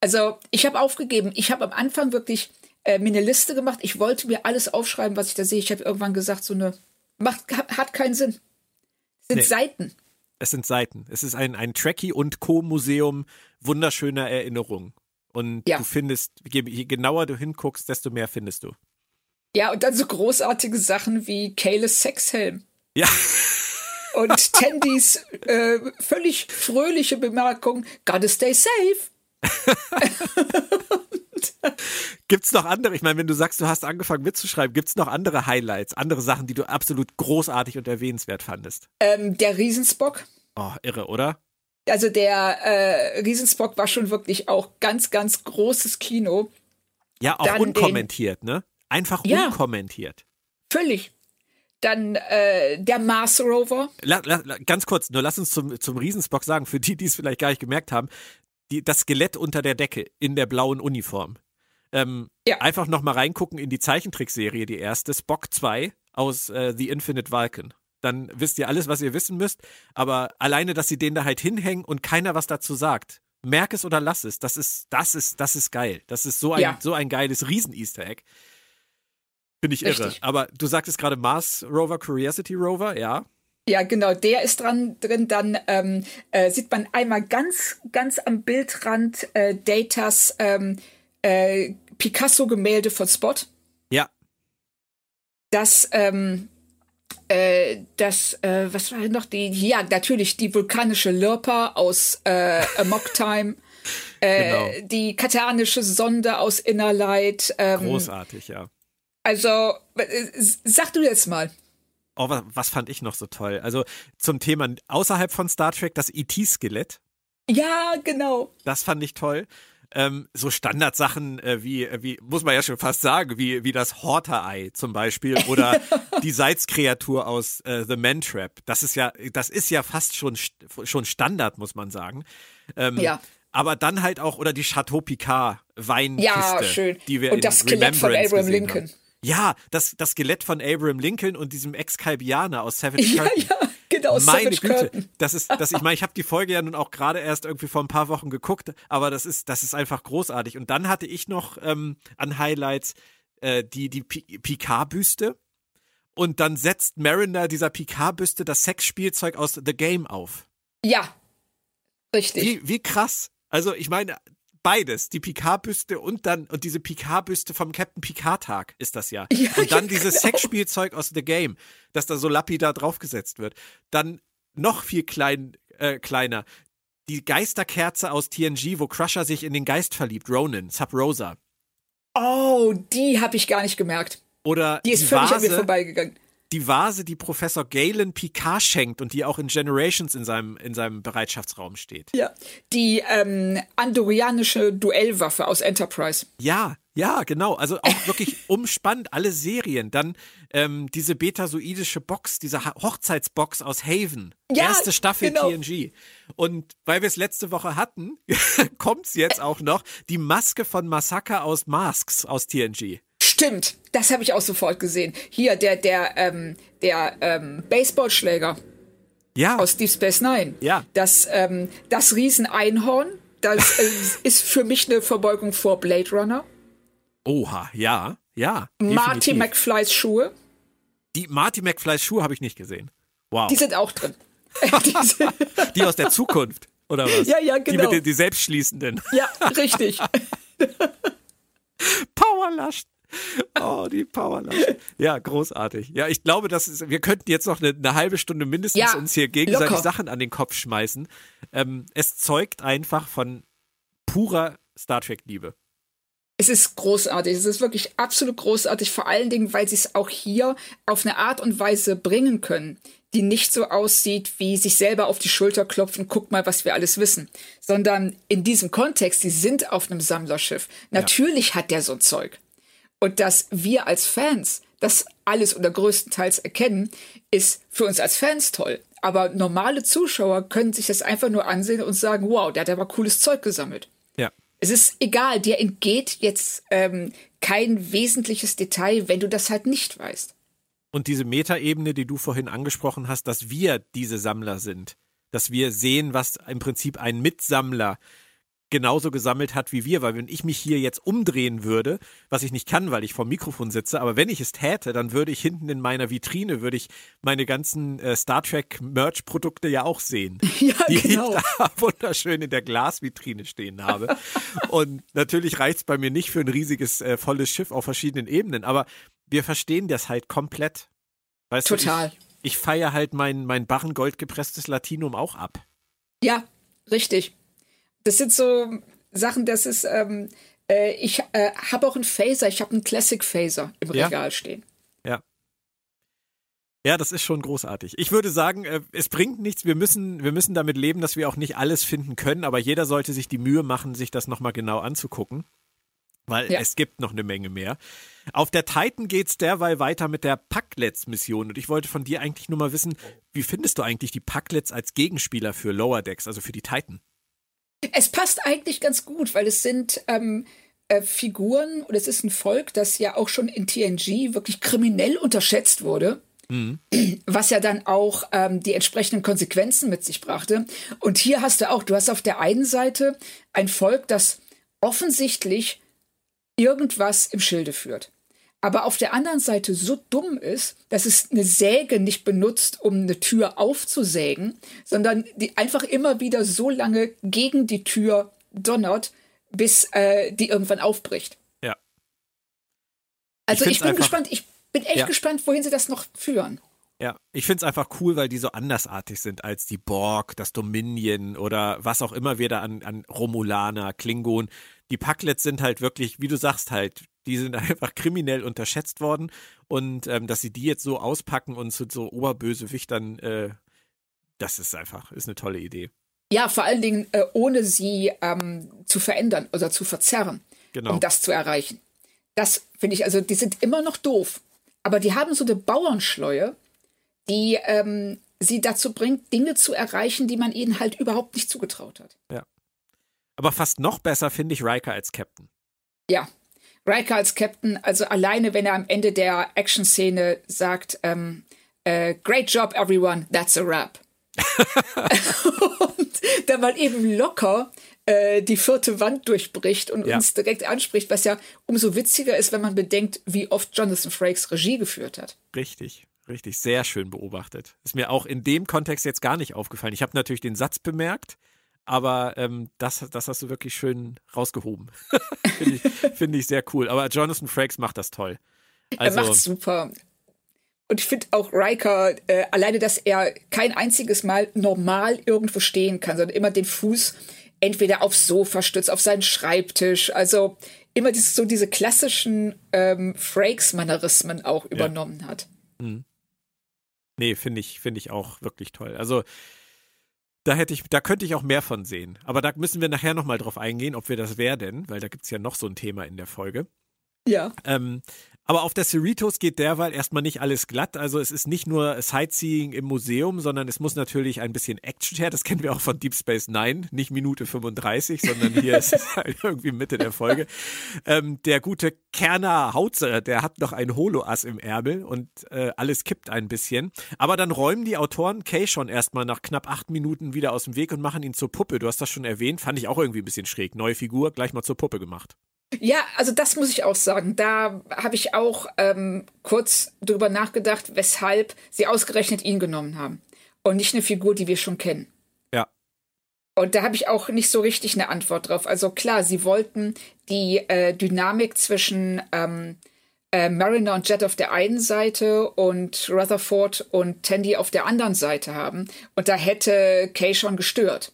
also ich habe aufgegeben. Ich habe am Anfang wirklich äh, mir eine Liste gemacht. Ich wollte mir alles aufschreiben, was ich da sehe. Ich habe irgendwann gesagt, so eine macht hat keinen Sinn. Es sind nee. Seiten. Es sind Seiten. Es ist ein, ein Trekkie und Co-Museum wunderschöner Erinnerungen. Und ja. du findest, je, je genauer du hinguckst, desto mehr findest du. Ja, und dann so großartige Sachen wie Kayles Sexhelm. Ja. Und Tandys äh, völlig fröhliche Bemerkung, gotta stay safe. gibt's noch andere? Ich meine, wenn du sagst, du hast angefangen mitzuschreiben, gibt's noch andere Highlights, andere Sachen, die du absolut großartig und erwähnenswert fandest? Ähm, der Riesenspock. Oh, irre, oder? Also der äh, Riesenspock war schon wirklich auch ganz, ganz großes Kino. Ja, auch Dann unkommentiert, den, ne? Einfach ja, unkommentiert. Völlig. Dann äh, der Mars Rover. La, la, ganz kurz, nur lass uns zum, zum Riesenspock sagen, für die, die es vielleicht gar nicht gemerkt haben, die, das Skelett unter der Decke in der blauen Uniform. Ähm, ja. Einfach nochmal reingucken in die Zeichentrickserie, die erste, Spock 2 aus äh, The Infinite Vulcan dann wisst ihr alles, was ihr wissen müsst. Aber alleine, dass sie den da halt hinhängen und keiner was dazu sagt, merk es oder lass es, das ist, das ist, das ist geil. Das ist so ein, ja. so ein geiles Riesen-Easter Egg. Finde ich Richtig. irre. Aber du sagtest gerade Mars Rover, Curiosity Rover, ja. Ja, genau, der ist dran drin. Dann ähm, äh, sieht man einmal ganz, ganz am Bildrand äh, Datas ähm, äh, Picasso-Gemälde von Spot. Ja. Das ähm, äh, das, äh, was war noch die, ja, natürlich die vulkanische Lirpa aus äh, Amok Time. Äh, genau. Die katanische Sonde aus Innerlight. Ähm, Großartig, ja. Also, äh, sag du jetzt mal. Oh, was, was fand ich noch so toll? Also zum Thema außerhalb von Star Trek das ET-Skelett. Ja, genau. Das fand ich toll ähm, so Standardsachen äh, wie, äh, wie, muss man ja schon fast sagen, wie, wie das Horter-Ei zum Beispiel oder die Salzkreatur aus äh, The Man Trap. Das ist ja, das ist ja fast schon, schon Standard, muss man sagen. Ähm, ja. Aber dann halt auch, oder die Chateau Picard Weinkiste, ja, schön. die wir Und das Skelett von Abraham Lincoln. Haben. Ja, das, das Skelett von Abraham Lincoln und diesem Ex-Kalbianer aus Savage ja, Curtain. Ja, genau, Meine Savage Güte, Curtain. das ist, das, ich meine, ich habe die Folge ja nun auch gerade erst irgendwie vor ein paar Wochen geguckt, aber das ist, das ist einfach großartig. Und dann hatte ich noch ähm, an Highlights äh, die, die Picard-Büste und dann setzt Mariner dieser Picard-Büste das Sexspielzeug aus The Game auf. Ja, richtig. Wie, wie krass. Also ich meine, beides, die Picard-Büste und dann und diese Picard-Büste vom Captain Picard-Tag ist das ja. ja und dann ja, dieses genau. Sexspielzeug aus The Game, das da so lapidar draufgesetzt wird. Dann noch viel klein, äh, kleiner. Die Geisterkerze aus TNG, wo Crusher sich in den Geist verliebt, Ronan, Sub Rosa. Oh, die habe ich gar nicht gemerkt. Oder die ist die völlig Vase, an mir vorbeigegangen. Die Vase, die Professor Galen Picard schenkt und die auch in Generations in seinem, in seinem Bereitschaftsraum steht. Ja. Die ähm, andorianische Duellwaffe aus Enterprise. Ja, ja, genau. Also auch wirklich umspannt, alle Serien. Dann ähm, diese betasoidische Box, diese Hochzeitsbox aus Haven. Ja, Erste Staffel genau. TNG. Und weil wir es letzte Woche hatten, kommt es jetzt auch noch die Maske von Masaka aus Masks aus TNG. Stimmt, das habe ich auch sofort gesehen. Hier, der, der, ähm, der ähm, Baseballschläger ja. aus Deep Space Nine. Ja. Das, ähm, das Rieseneinhorn, das äh, ist für mich eine Verbeugung vor Blade Runner. Oha, ja, ja. Marty McFlys Schuhe. Die Marty McFlys Schuhe habe ich nicht gesehen. Wow. Die sind auch drin. die aus der Zukunft, oder was? Ja, ja, genau. Die, mit den, die selbstschließenden. Ja, richtig. Powerlast. Oh, die Powerlasche. Ja, großartig. Ja, ich glaube, das ist, wir könnten jetzt noch eine, eine halbe Stunde mindestens ja, uns hier gegenseitig locker. Sachen an den Kopf schmeißen. Ähm, es zeugt einfach von purer Star Trek-Liebe. Es ist großartig. Es ist wirklich absolut großartig, vor allen Dingen, weil sie es auch hier auf eine Art und Weise bringen können, die nicht so aussieht, wie sich selber auf die Schulter klopfen, guck mal, was wir alles wissen, sondern in diesem Kontext, die sind auf einem Sammlerschiff. Natürlich ja. hat der so ein Zeug. Und dass wir als Fans das alles oder größtenteils erkennen, ist für uns als Fans toll. Aber normale Zuschauer können sich das einfach nur ansehen und sagen, wow, der hat aber cooles Zeug gesammelt. Ja. Es ist egal, dir entgeht jetzt ähm, kein wesentliches Detail, wenn du das halt nicht weißt. Und diese Metaebene, die du vorhin angesprochen hast, dass wir diese Sammler sind, dass wir sehen, was im Prinzip ein Mitsammler genauso gesammelt hat wie wir, weil wenn ich mich hier jetzt umdrehen würde, was ich nicht kann, weil ich vom Mikrofon sitze, aber wenn ich es täte, dann würde ich hinten in meiner Vitrine, würde ich meine ganzen äh, Star Trek Merch Produkte ja auch sehen, ja, die genau. ich da wunderschön in der Glasvitrine stehen habe. Und natürlich reicht es bei mir nicht für ein riesiges äh, volles Schiff auf verschiedenen Ebenen, aber wir verstehen das halt komplett. Weißt Total. Du, ich, ich feiere halt mein, mein Barrengold gepresstes Latinum auch ab. Ja, richtig. Das sind so Sachen, das ist, ähm, äh, ich äh, habe auch einen Phaser, ich habe einen Classic Phaser im ja. Regal stehen. Ja. Ja, das ist schon großartig. Ich würde sagen, äh, es bringt nichts. Wir müssen, wir müssen damit leben, dass wir auch nicht alles finden können, aber jeder sollte sich die Mühe machen, sich das nochmal genau anzugucken. Weil ja. es gibt noch eine Menge mehr. Auf der Titan geht's derweil weiter mit der Packlets-Mission. Und ich wollte von dir eigentlich nur mal wissen, wie findest du eigentlich die Packlets als Gegenspieler für Lower Decks, also für die Titan? Es passt eigentlich ganz gut, weil es sind ähm, äh, Figuren oder es ist ein Volk, das ja auch schon in TNG wirklich kriminell unterschätzt wurde. Mhm. Was ja dann auch ähm, die entsprechenden Konsequenzen mit sich brachte. Und hier hast du auch, du hast auf der einen Seite ein Volk, das offensichtlich irgendwas im Schilde führt aber auf der anderen Seite so dumm ist, dass es eine Säge nicht benutzt, um eine Tür aufzusägen, sondern die einfach immer wieder so lange gegen die Tür donnert, bis äh, die irgendwann aufbricht. Ja. Also ich, ich bin gespannt, ich bin echt ja. gespannt, wohin sie das noch führen. Ja, ich finde es einfach cool, weil die so andersartig sind als die Borg, das Dominion oder was auch immer wir da an, an Romulaner, Klingon. Die Packlets sind halt wirklich, wie du sagst, halt die sind einfach kriminell unterschätzt worden und ähm, dass sie die jetzt so auspacken und zu so Oberbösewichtern, äh, das ist einfach, ist eine tolle Idee. Ja, vor allen Dingen äh, ohne sie ähm, zu verändern oder zu verzerren, genau. um das zu erreichen. Das finde ich, also die sind immer noch doof, aber die haben so eine Bauernschleue, die ähm, sie dazu bringt, Dinge zu erreichen, die man ihnen halt überhaupt nicht zugetraut hat. Ja. Aber fast noch besser finde ich Riker als Captain. Ja, Riker als Captain, also alleine, wenn er am Ende der Action-Szene sagt, ähm, äh, Great job, everyone, that's a wrap. und dann mal eben locker äh, die vierte Wand durchbricht und ja. uns direkt anspricht, was ja umso witziger ist, wenn man bedenkt, wie oft Jonathan Frakes Regie geführt hat. Richtig. Richtig, sehr schön beobachtet. Ist mir auch in dem Kontext jetzt gar nicht aufgefallen. Ich habe natürlich den Satz bemerkt, aber ähm, das, das hast du wirklich schön rausgehoben. Finde ich, find ich sehr cool. Aber Jonathan Frakes macht das toll. Also, er macht super. Und ich finde auch Riker, äh, alleine, dass er kein einziges Mal normal irgendwo stehen kann, sondern immer den Fuß entweder aufs Sofa stützt, auf seinen Schreibtisch. Also immer dieses, so diese klassischen ähm, Frakes-Mannerismen auch übernommen ja. hat. Mhm. Nee, finde ich, finde ich auch wirklich toll. Also da hätte ich, da könnte ich auch mehr von sehen. Aber da müssen wir nachher nochmal drauf eingehen, ob wir das werden, weil da gibt es ja noch so ein Thema in der Folge. Ja. Ähm, aber auf der Cerritos geht derweil erstmal nicht alles glatt. Also es ist nicht nur Sightseeing im Museum, sondern es muss natürlich ein bisschen Action her. Das kennen wir auch von Deep Space Nine. Nicht Minute 35, sondern hier ist es halt irgendwie Mitte der Folge. Ähm, der gute Kerner Hautzer, der hat noch ein Holoass im Ärmel und äh, alles kippt ein bisschen. Aber dann räumen die Autoren Kay schon erstmal nach knapp acht Minuten wieder aus dem Weg und machen ihn zur Puppe. Du hast das schon erwähnt, fand ich auch irgendwie ein bisschen schräg. Neue Figur, gleich mal zur Puppe gemacht. Ja, also das muss ich auch sagen. Da habe ich auch ähm, kurz drüber nachgedacht, weshalb sie ausgerechnet ihn genommen haben und nicht eine Figur, die wir schon kennen. Ja. Und da habe ich auch nicht so richtig eine Antwort drauf. Also klar, sie wollten die äh, Dynamik zwischen ähm, äh, Mariner und Jet auf der einen Seite und Rutherford und Tandy auf der anderen Seite haben. Und da hätte Kay schon gestört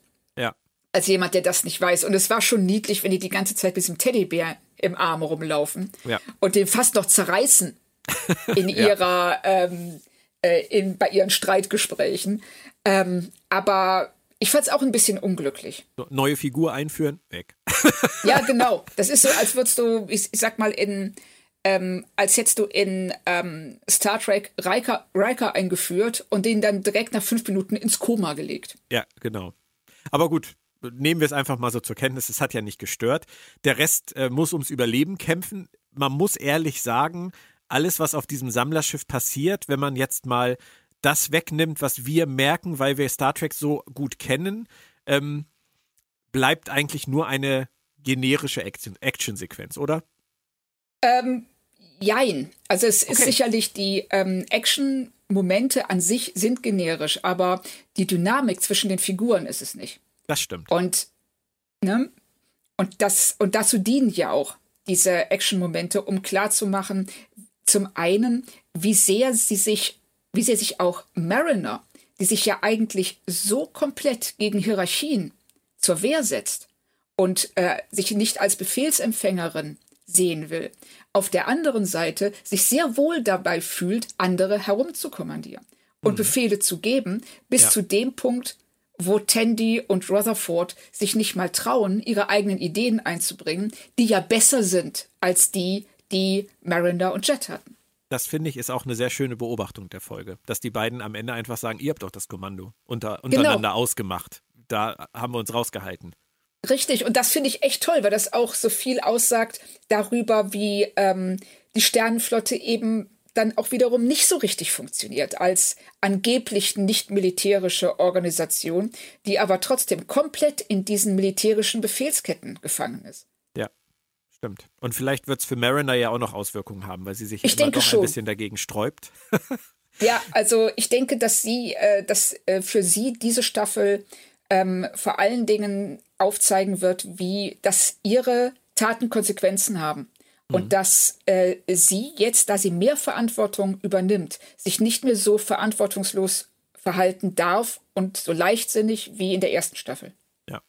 als jemand, der das nicht weiß. Und es war schon niedlich, wenn die die ganze Zeit mit diesem Teddybär im Arm rumlaufen ja. und den fast noch zerreißen in ihrer, ja. ähm, äh, in, bei ihren Streitgesprächen. Ähm, aber ich fand es auch ein bisschen unglücklich. So, neue Figur einführen, weg. ja, genau. Das ist so, als würdest du, ich, ich sag mal, in, ähm, als hättest du in ähm, Star Trek Riker, Riker eingeführt und den dann direkt nach fünf Minuten ins Koma gelegt. Ja, genau. Aber gut, nehmen wir es einfach mal so zur Kenntnis, es hat ja nicht gestört. Der Rest äh, muss ums Überleben kämpfen. Man muss ehrlich sagen, alles, was auf diesem Sammlerschiff passiert, wenn man jetzt mal das wegnimmt, was wir merken, weil wir Star Trek so gut kennen, ähm, bleibt eigentlich nur eine generische Action-Sequenz, oder? Ähm, jein. Also es okay. ist sicherlich die ähm, Action-Momente an sich sind generisch, aber die Dynamik zwischen den Figuren ist es nicht. Das stimmt. Und, ne? Und das, und dazu dienen ja auch diese Action-Momente, um klarzumachen, zum einen, wie sehr sie sich, wie sehr sich auch Mariner, die sich ja eigentlich so komplett gegen Hierarchien zur Wehr setzt und äh, sich nicht als Befehlsempfängerin sehen will, auf der anderen Seite sich sehr wohl dabei fühlt, andere herumzukommandieren und mhm. Befehle zu geben, bis ja. zu dem Punkt, wo Tandy und Rutherford sich nicht mal trauen, ihre eigenen Ideen einzubringen, die ja besser sind als die, die Mariner und Jet hatten. Das finde ich ist auch eine sehr schöne Beobachtung der Folge, dass die beiden am Ende einfach sagen, ihr habt doch das Kommando unter, untereinander genau. ausgemacht. Da haben wir uns rausgehalten. Richtig, und das finde ich echt toll, weil das auch so viel aussagt darüber, wie ähm, die Sternenflotte eben dann auch wiederum nicht so richtig funktioniert als angeblich nicht militärische Organisation, die aber trotzdem komplett in diesen militärischen Befehlsketten gefangen ist. Ja, stimmt. Und vielleicht wird es für Mariner ja auch noch Auswirkungen haben, weil sie sich ich immer doch schon. ein bisschen dagegen sträubt. ja, also ich denke, dass sie, äh, dass äh, für sie diese Staffel ähm, vor allen Dingen aufzeigen wird, wie dass ihre Taten Konsequenzen haben. Und mhm. dass äh, sie jetzt, da sie mehr Verantwortung übernimmt, sich nicht mehr so verantwortungslos verhalten darf und so leichtsinnig wie in der ersten Staffel. Ja.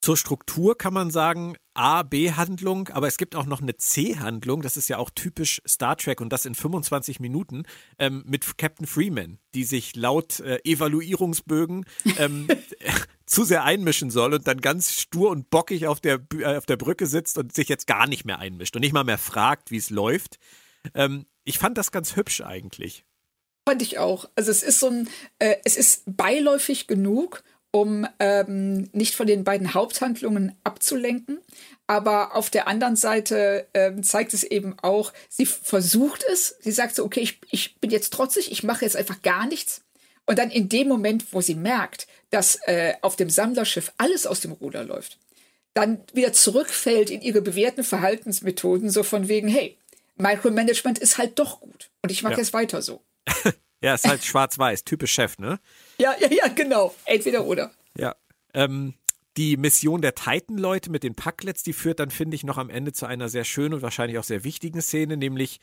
Zur Struktur kann man sagen, A-B-Handlung, aber es gibt auch noch eine C-Handlung, das ist ja auch typisch Star Trek und das in 25 Minuten ähm, mit Captain Freeman, die sich laut äh, Evaluierungsbögen ähm, zu sehr einmischen soll und dann ganz stur und bockig auf der, äh, auf der Brücke sitzt und sich jetzt gar nicht mehr einmischt und nicht mal mehr fragt, wie es läuft. Ähm, ich fand das ganz hübsch eigentlich. Fand ich auch. Also es ist so ein, äh, es ist beiläufig genug, um ähm, nicht von den beiden Haupthandlungen abzulenken. Aber auf der anderen Seite ähm, zeigt es eben auch, sie versucht es. Sie sagt so, okay, ich, ich bin jetzt trotzig, ich mache jetzt einfach gar nichts. Und dann in dem Moment, wo sie merkt, dass äh, auf dem Sammlerschiff alles aus dem Ruder läuft, dann wieder zurückfällt in ihre bewährten Verhaltensmethoden, so von wegen, hey, Micromanagement ist halt doch gut und ich mache ja. es weiter so. ja, ist halt schwarz-weiß, typisch Chef, ne? Ja, ja, ja, genau. Entweder oder. Ja. Ähm, die Mission der Titan-Leute mit den Packlets, die führt dann, finde ich, noch am Ende zu einer sehr schönen und wahrscheinlich auch sehr wichtigen Szene, nämlich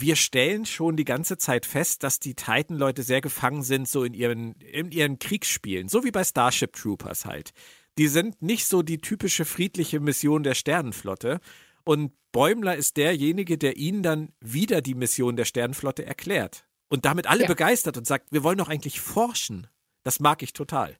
wir stellen schon die ganze Zeit fest, dass die Titan-Leute sehr gefangen sind, so in ihren, in ihren Kriegsspielen, so wie bei Starship Troopers halt. Die sind nicht so die typische friedliche Mission der Sternenflotte. Und Bäumler ist derjenige, der ihnen dann wieder die Mission der Sternenflotte erklärt. Und damit alle ja. begeistert und sagt, wir wollen doch eigentlich forschen. Das mag ich total.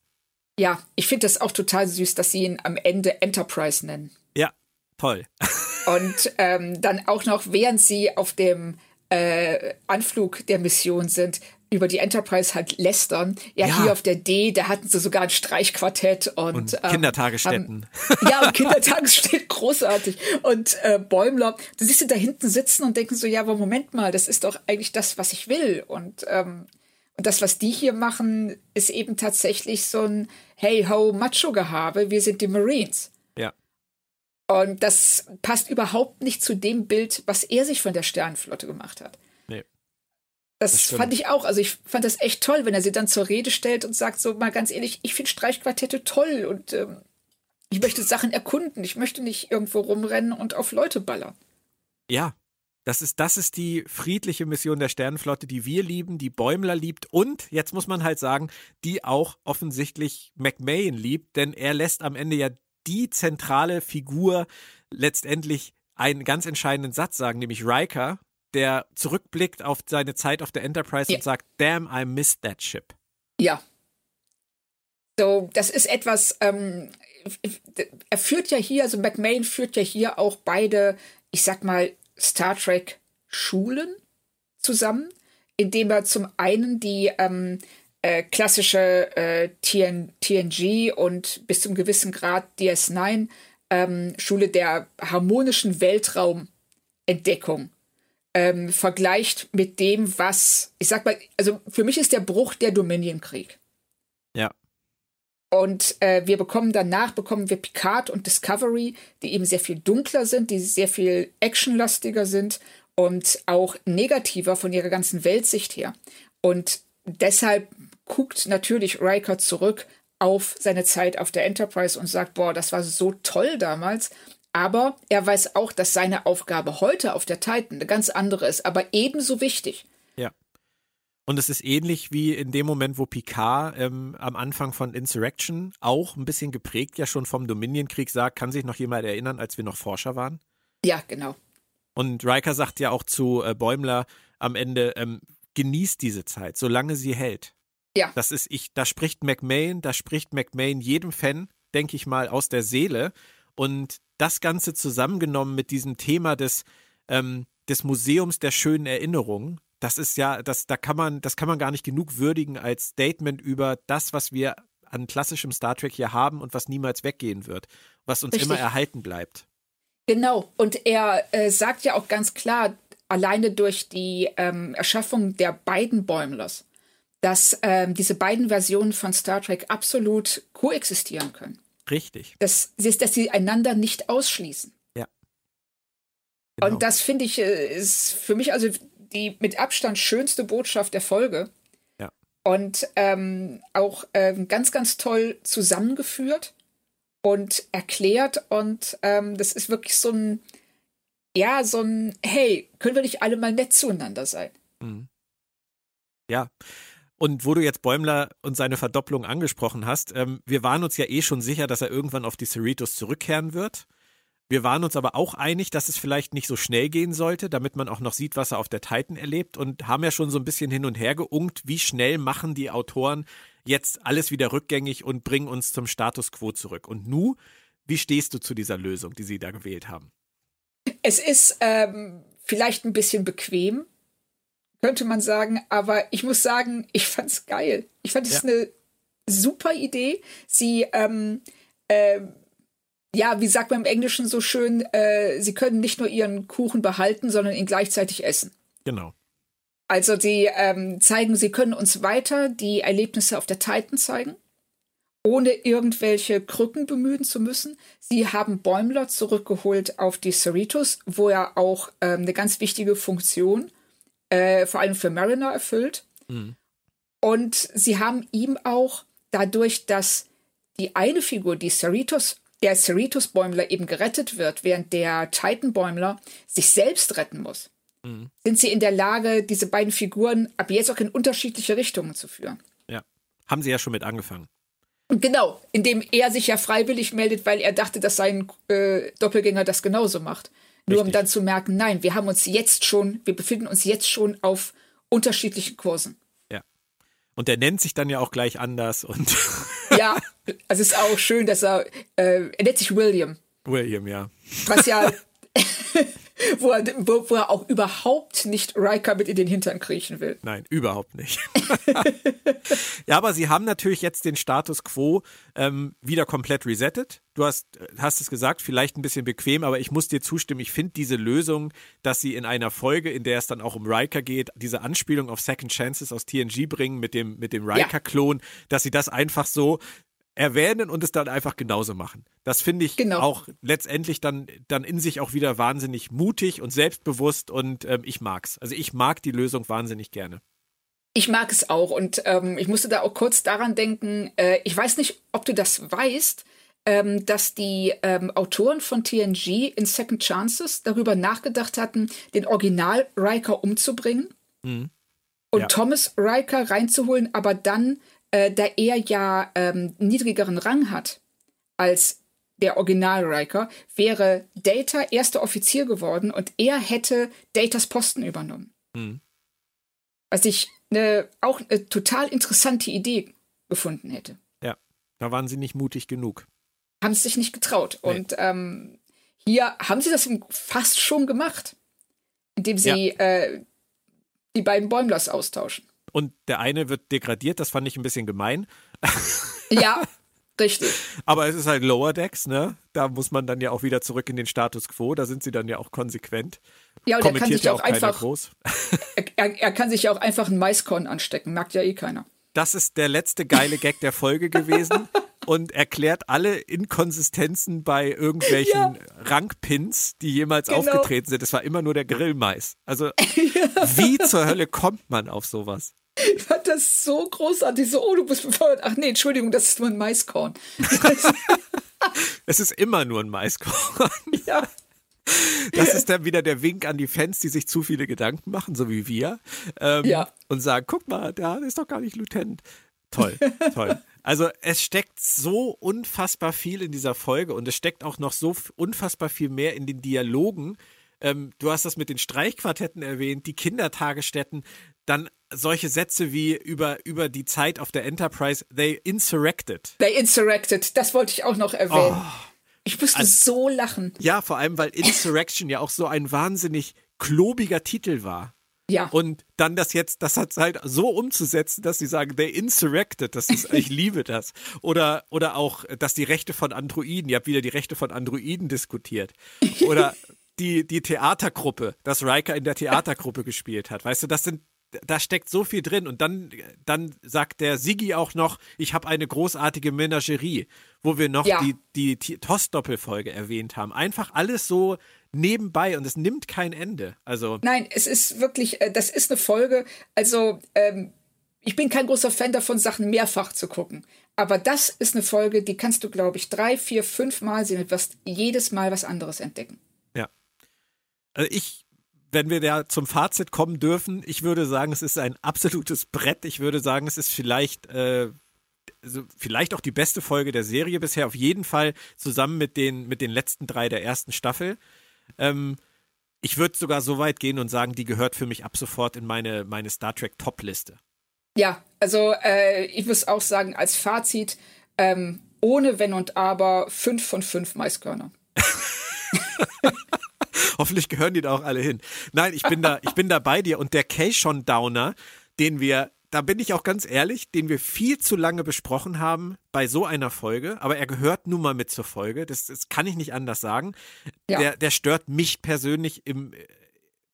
Ja, ich finde das auch total süß, dass sie ihn am Ende Enterprise nennen. Ja, toll. und ähm, dann auch noch, während sie auf dem äh, Anflug der Mission sind, über die Enterprise halt lästern. Ja, ja, hier auf der D, da hatten sie sogar ein Streichquartett und, und ähm, Kindertagesstätten. Haben, ja, und Kindertagesstätten, großartig. Und äh, Bäumler, du siehst sie da hinten sitzen und denken so, ja, aber Moment mal, das ist doch eigentlich das, was ich will. Und, ähm, und das, was die hier machen, ist eben tatsächlich so ein Hey ho Macho-Gehabe, wir sind die Marines. Und das passt überhaupt nicht zu dem Bild, was er sich von der Sternenflotte gemacht hat. Nee. Das, das fand ich auch. Also ich fand das echt toll, wenn er sie dann zur Rede stellt und sagt so mal ganz ehrlich, ich finde Streichquartette toll und ähm, ich möchte Sachen erkunden. Ich möchte nicht irgendwo rumrennen und auf Leute ballern. Ja, das ist, das ist die friedliche Mission der Sternenflotte, die wir lieben, die Bäumler liebt und, jetzt muss man halt sagen, die auch offensichtlich McMahon liebt, denn er lässt am Ende ja die zentrale Figur letztendlich einen ganz entscheidenden Satz sagen, nämlich Riker, der zurückblickt auf seine Zeit auf der Enterprise ja. und sagt, damn, I missed that ship. Ja. So, das ist etwas, ähm, er führt ja hier, also McMahon führt ja hier auch beide, ich sag mal, Star Trek Schulen zusammen, indem er zum einen die ähm, äh, klassische äh, TN, TNG und bis zum gewissen Grad DS9 ähm, Schule der harmonischen Weltraumentdeckung ähm, vergleicht mit dem, was, ich sag mal, also für mich ist der Bruch der Dominion-Krieg. Ja. Und äh, wir bekommen danach, bekommen wir Picard und Discovery, die eben sehr viel dunkler sind, die sehr viel actionlastiger sind und auch negativer von ihrer ganzen Weltsicht her. Und deshalb guckt natürlich Riker zurück auf seine Zeit auf der Enterprise und sagt, boah, das war so toll damals. Aber er weiß auch, dass seine Aufgabe heute auf der Titan eine ganz andere ist, aber ebenso wichtig. Ja. Und es ist ähnlich wie in dem Moment, wo Picard ähm, am Anfang von Insurrection auch ein bisschen geprägt ja schon vom Dominion-Krieg sagt, kann sich noch jemand erinnern, als wir noch Forscher waren? Ja, genau. Und Riker sagt ja auch zu äh, Bäumler am Ende, ähm, genießt diese Zeit, solange sie hält. Ja. Das ist, ich, da spricht McMahon, da spricht McMahon jedem Fan, denke ich mal, aus der Seele. Und das Ganze zusammengenommen mit diesem Thema des, ähm, des Museums der schönen Erinnerungen, das ist ja, das, da kann man, das kann man gar nicht genug würdigen als Statement über das, was wir an klassischem Star Trek hier haben und was niemals weggehen wird, was uns Richtig. immer erhalten bleibt. Genau, und er äh, sagt ja auch ganz klar, alleine durch die ähm, Erschaffung der beiden Bäumlers, dass ähm, diese beiden Versionen von Star Trek absolut koexistieren können. Richtig. Dass, dass sie einander nicht ausschließen. Ja. Genau. Und das finde ich, äh, ist für mich also die mit Abstand schönste Botschaft der Folge. Ja. Und ähm, auch ähm, ganz, ganz toll zusammengeführt und erklärt. Und ähm, das ist wirklich so ein, ja, so ein, hey, können wir nicht alle mal nett zueinander sein? Mhm. Ja. Und wo du jetzt Bäumler und seine Verdopplung angesprochen hast, ähm, wir waren uns ja eh schon sicher, dass er irgendwann auf die Cerritos zurückkehren wird. Wir waren uns aber auch einig, dass es vielleicht nicht so schnell gehen sollte, damit man auch noch sieht, was er auf der Titan erlebt und haben ja schon so ein bisschen hin und her geunkt, wie schnell machen die Autoren jetzt alles wieder rückgängig und bringen uns zum Status quo zurück. Und nu, wie stehst du zu dieser Lösung, die sie da gewählt haben? Es ist ähm, vielleicht ein bisschen bequem, könnte man sagen. Aber ich muss sagen, ich fand's geil. Ich fand es ja. eine super Idee. Sie, ähm, äh, ja, wie sagt man im Englischen so schön, äh, sie können nicht nur ihren Kuchen behalten, sondern ihn gleichzeitig essen. Genau. Also sie ähm, zeigen, sie können uns weiter die Erlebnisse auf der Titan zeigen. ohne irgendwelche Krücken bemühen zu müssen. Sie haben Bäumler zurückgeholt auf die Cerritos, wo er auch ähm, eine ganz wichtige Funktion, äh, vor allem für Mariner, erfüllt. Mhm. Und sie haben ihm auch dadurch, dass die eine Figur, die Cerritos, der Cerritos-Bäumler eben gerettet wird, während der Titan-Bäumler sich selbst retten muss, mhm. sind sie in der Lage, diese beiden Figuren ab jetzt auch in unterschiedliche Richtungen zu führen. Ja, haben sie ja schon mit angefangen. Genau, indem er sich ja freiwillig meldet, weil er dachte, dass sein äh, Doppelgänger das genauso macht. Nur Richtig. um dann zu merken, nein, wir haben uns jetzt schon, wir befinden uns jetzt schon auf unterschiedlichen Kursen. Ja. Und der nennt sich dann ja auch gleich anders und. ja, also es ist auch schön, dass er, äh, er nennt sich William. William, ja. Was ja wo, er, wo, wo, er auch überhaupt nicht Riker mit in den Hintern kriechen will. Nein, überhaupt nicht. ja, aber sie haben natürlich jetzt den Status quo ähm, wieder komplett resettet. Du hast, hast es gesagt, vielleicht ein bisschen bequem, aber ich muss dir zustimmen. Ich finde diese Lösung, dass sie in einer Folge, in der es dann auch um Riker geht, diese Anspielung auf Second Chances aus TNG bringen mit dem, mit dem Riker-Klon, ja. dass sie das einfach so erwähnen und es dann einfach genauso machen. Das finde ich genau. auch letztendlich dann, dann in sich auch wieder wahnsinnig mutig und selbstbewusst und ähm, ich mag's. Also ich mag die Lösung wahnsinnig gerne. Ich mag es auch und ähm, ich musste da auch kurz daran denken, äh, ich weiß nicht, ob du das weißt, ähm, dass die ähm, Autoren von TNG in Second Chances darüber nachgedacht hatten, den Original Riker umzubringen mhm. und ja. Thomas Riker reinzuholen, aber dann äh, da er ja ähm, niedrigeren Rang hat als der Original Riker, wäre Data erster Offizier geworden und er hätte Datas Posten übernommen. Mhm. Was ich ne, auch eine total interessante Idee gefunden hätte. Ja, da waren sie nicht mutig genug. Haben sie sich nicht getraut. Nee. Und ähm, hier haben sie das fast schon gemacht, indem sie ja. äh, die beiden Bäumlers austauschen und der eine wird degradiert, das fand ich ein bisschen gemein. Ja, richtig. Aber es ist halt Lower Decks, ne? Da muss man dann ja auch wieder zurück in den Status quo, da sind sie dann ja auch konsequent. Ja, und er kann sich ja auch einfach groß. Er, er, kann sich ja auch einfach ein Maiskorn anstecken, merkt ja eh keiner. Das ist der letzte geile Gag der Folge gewesen und erklärt alle Inkonsistenzen bei irgendwelchen ja. Rankpins, die jemals genau. aufgetreten sind. Es war immer nur der Grillmais. Also, ja. wie zur Hölle kommt man auf sowas? Ich fand das so großartig. So, oh, du bist befeuert. Ach nee, Entschuldigung, das ist nur ein Maiskorn. es ist immer nur ein Maiskorn. Ja. Das ist dann wieder der Wink an die Fans, die sich zu viele Gedanken machen, so wie wir. Ähm, ja. Und sagen, guck mal, der ist doch gar nicht Lieutenant. Toll, toll. Also es steckt so unfassbar viel in dieser Folge und es steckt auch noch so unfassbar viel mehr in den Dialogen. Ähm, du hast das mit den Streichquartetten erwähnt, die Kindertagesstätten, dann solche Sätze wie über, über die Zeit auf der Enterprise, they insurrected. They insurrected, das wollte ich auch noch erwähnen. Oh, ich musste also, so lachen. Ja, vor allem, weil Insurrection ja auch so ein wahnsinnig klobiger Titel war. Ja. Und dann das jetzt, das hat halt so umzusetzen, dass sie sagen, they insurrected, das ist, ich liebe das. Oder, oder auch, dass die Rechte von Androiden, ihr habt wieder die Rechte von Androiden diskutiert. Oder die, die Theatergruppe, dass Riker in der Theatergruppe gespielt hat. Weißt du, das sind, da steckt so viel drin. Und dann, dann sagt der Sigi auch noch, ich habe eine großartige Menagerie, wo wir noch ja. die, die, die TOS-Doppelfolge erwähnt haben. Einfach alles so nebenbei und es nimmt kein Ende. Also Nein, es ist wirklich, äh, das ist eine Folge, also ähm, ich bin kein großer Fan davon, Sachen mehrfach zu gucken. Aber das ist eine Folge, die kannst du, glaube ich, drei, vier, fünf Mal sehen und wirst jedes Mal was anderes entdecken. Ja. Also ich, wenn wir da zum Fazit kommen dürfen, ich würde sagen, es ist ein absolutes Brett. Ich würde sagen, es ist vielleicht, äh, also vielleicht auch die beste Folge der Serie bisher. Auf jeden Fall zusammen mit den, mit den letzten drei der ersten Staffel. Ähm, ich würde sogar so weit gehen und sagen, die gehört für mich ab sofort in meine, meine Star Trek Top-Liste. Ja, also äh, ich muss auch sagen, als Fazit, ähm, ohne Wenn und Aber, fünf von fünf Maiskörner. Hoffentlich gehören die da auch alle hin. Nein, ich bin da, ich bin da bei dir. Und der Kayshon Downer, den wir da bin ich auch ganz ehrlich, den wir viel zu lange besprochen haben bei so einer Folge, aber er gehört nun mal mit zur Folge, das, das kann ich nicht anders sagen. Ja. Der, der stört mich persönlich im,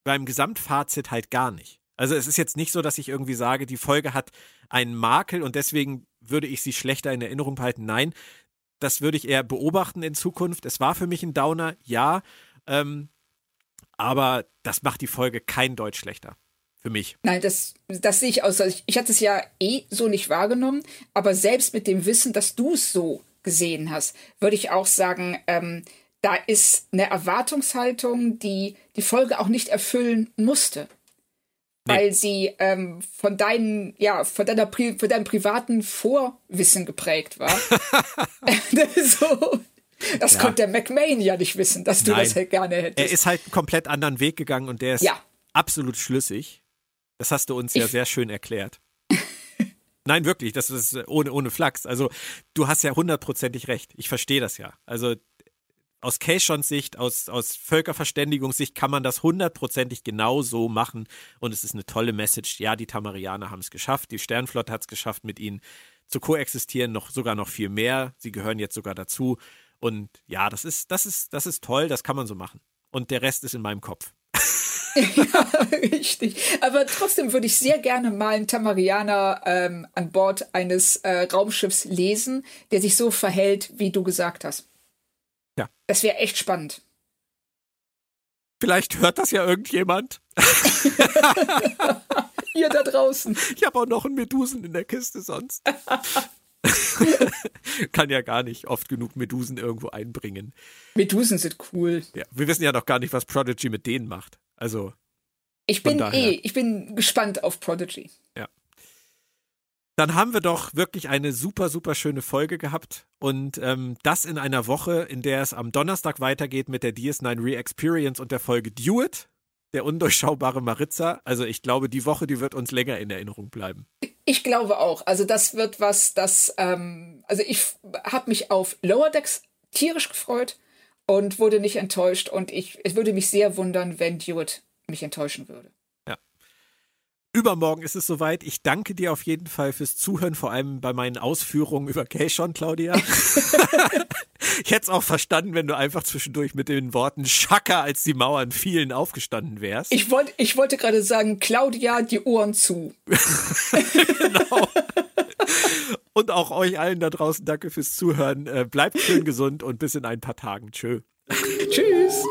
beim Gesamtfazit halt gar nicht. Also es ist jetzt nicht so, dass ich irgendwie sage, die Folge hat einen Makel und deswegen würde ich sie schlechter in Erinnerung behalten. Nein, das würde ich eher beobachten in Zukunft. Es war für mich ein Downer, ja. Ähm, aber das macht die Folge kein Deutsch schlechter. Für mich. Nein, das, das sehe ich aus. Ich, ich hatte es ja eh so nicht wahrgenommen, aber selbst mit dem Wissen, dass du es so gesehen hast, würde ich auch sagen, ähm, da ist eine Erwartungshaltung, die die Folge auch nicht erfüllen musste. Nee. Weil sie ähm, von deinen, ja, von deiner Pri von deinem privaten Vorwissen geprägt war. so. Das ja. konnte der McMahon ja nicht wissen, dass du Nein. das halt gerne hättest. Er ist halt einen komplett anderen Weg gegangen und der ist ja. absolut schlüssig. Das hast du uns ich ja sehr schön erklärt. Nein, wirklich, das ist ohne, ohne Flachs. Also, du hast ja hundertprozentig recht. Ich verstehe das ja. Also, aus Keishons Sicht, aus, aus Völkerverständigungssicht kann man das hundertprozentig genau so machen. Und es ist eine tolle Message. Ja, die Tamarianer haben es geschafft. Die Sternflotte hat es geschafft, mit ihnen zu koexistieren. Noch, sogar noch viel mehr. Sie gehören jetzt sogar dazu. Und ja, das ist, das ist, das ist toll. Das kann man so machen. Und der Rest ist in meinem Kopf. ja, richtig. Aber trotzdem würde ich sehr gerne mal einen Tamarianer ähm, an Bord eines äh, Raumschiffs lesen, der sich so verhält, wie du gesagt hast. Ja. Das wäre echt spannend. Vielleicht hört das ja irgendjemand. Ihr da draußen. Ich habe auch noch einen Medusen in der Kiste sonst. Kann ja gar nicht oft genug Medusen irgendwo einbringen. Medusen sind cool. Ja, wir wissen ja noch gar nicht, was Prodigy mit denen macht. Also. Ich bin eh, ich bin gespannt auf Prodigy. Ja. Dann haben wir doch wirklich eine super, super schöne Folge gehabt. Und ähm, das in einer Woche, in der es am Donnerstag weitergeht mit der DS9 Re-Experience und der Folge Dewitt, der undurchschaubare Maritza. Also ich glaube, die Woche, die wird uns länger in Erinnerung bleiben. Ich glaube auch. Also das wird was, das, ähm, also ich habe mich auf Lower Decks tierisch gefreut und wurde nicht enttäuscht. Und ich, es würde mich sehr wundern, wenn Dewitt mich enttäuschen würde. Übermorgen ist es soweit. Ich danke dir auf jeden Fall fürs Zuhören, vor allem bei meinen Ausführungen über Keishon, Claudia. ich hätte es auch verstanden, wenn du einfach zwischendurch mit den Worten Schaka, als die Mauern fielen, aufgestanden wärst. Ich, wollt, ich wollte gerade sagen, Claudia, die Ohren zu. genau. Und auch euch allen da draußen danke fürs Zuhören. Äh, bleibt schön gesund und bis in ein paar Tagen. Tschö. Tschüss.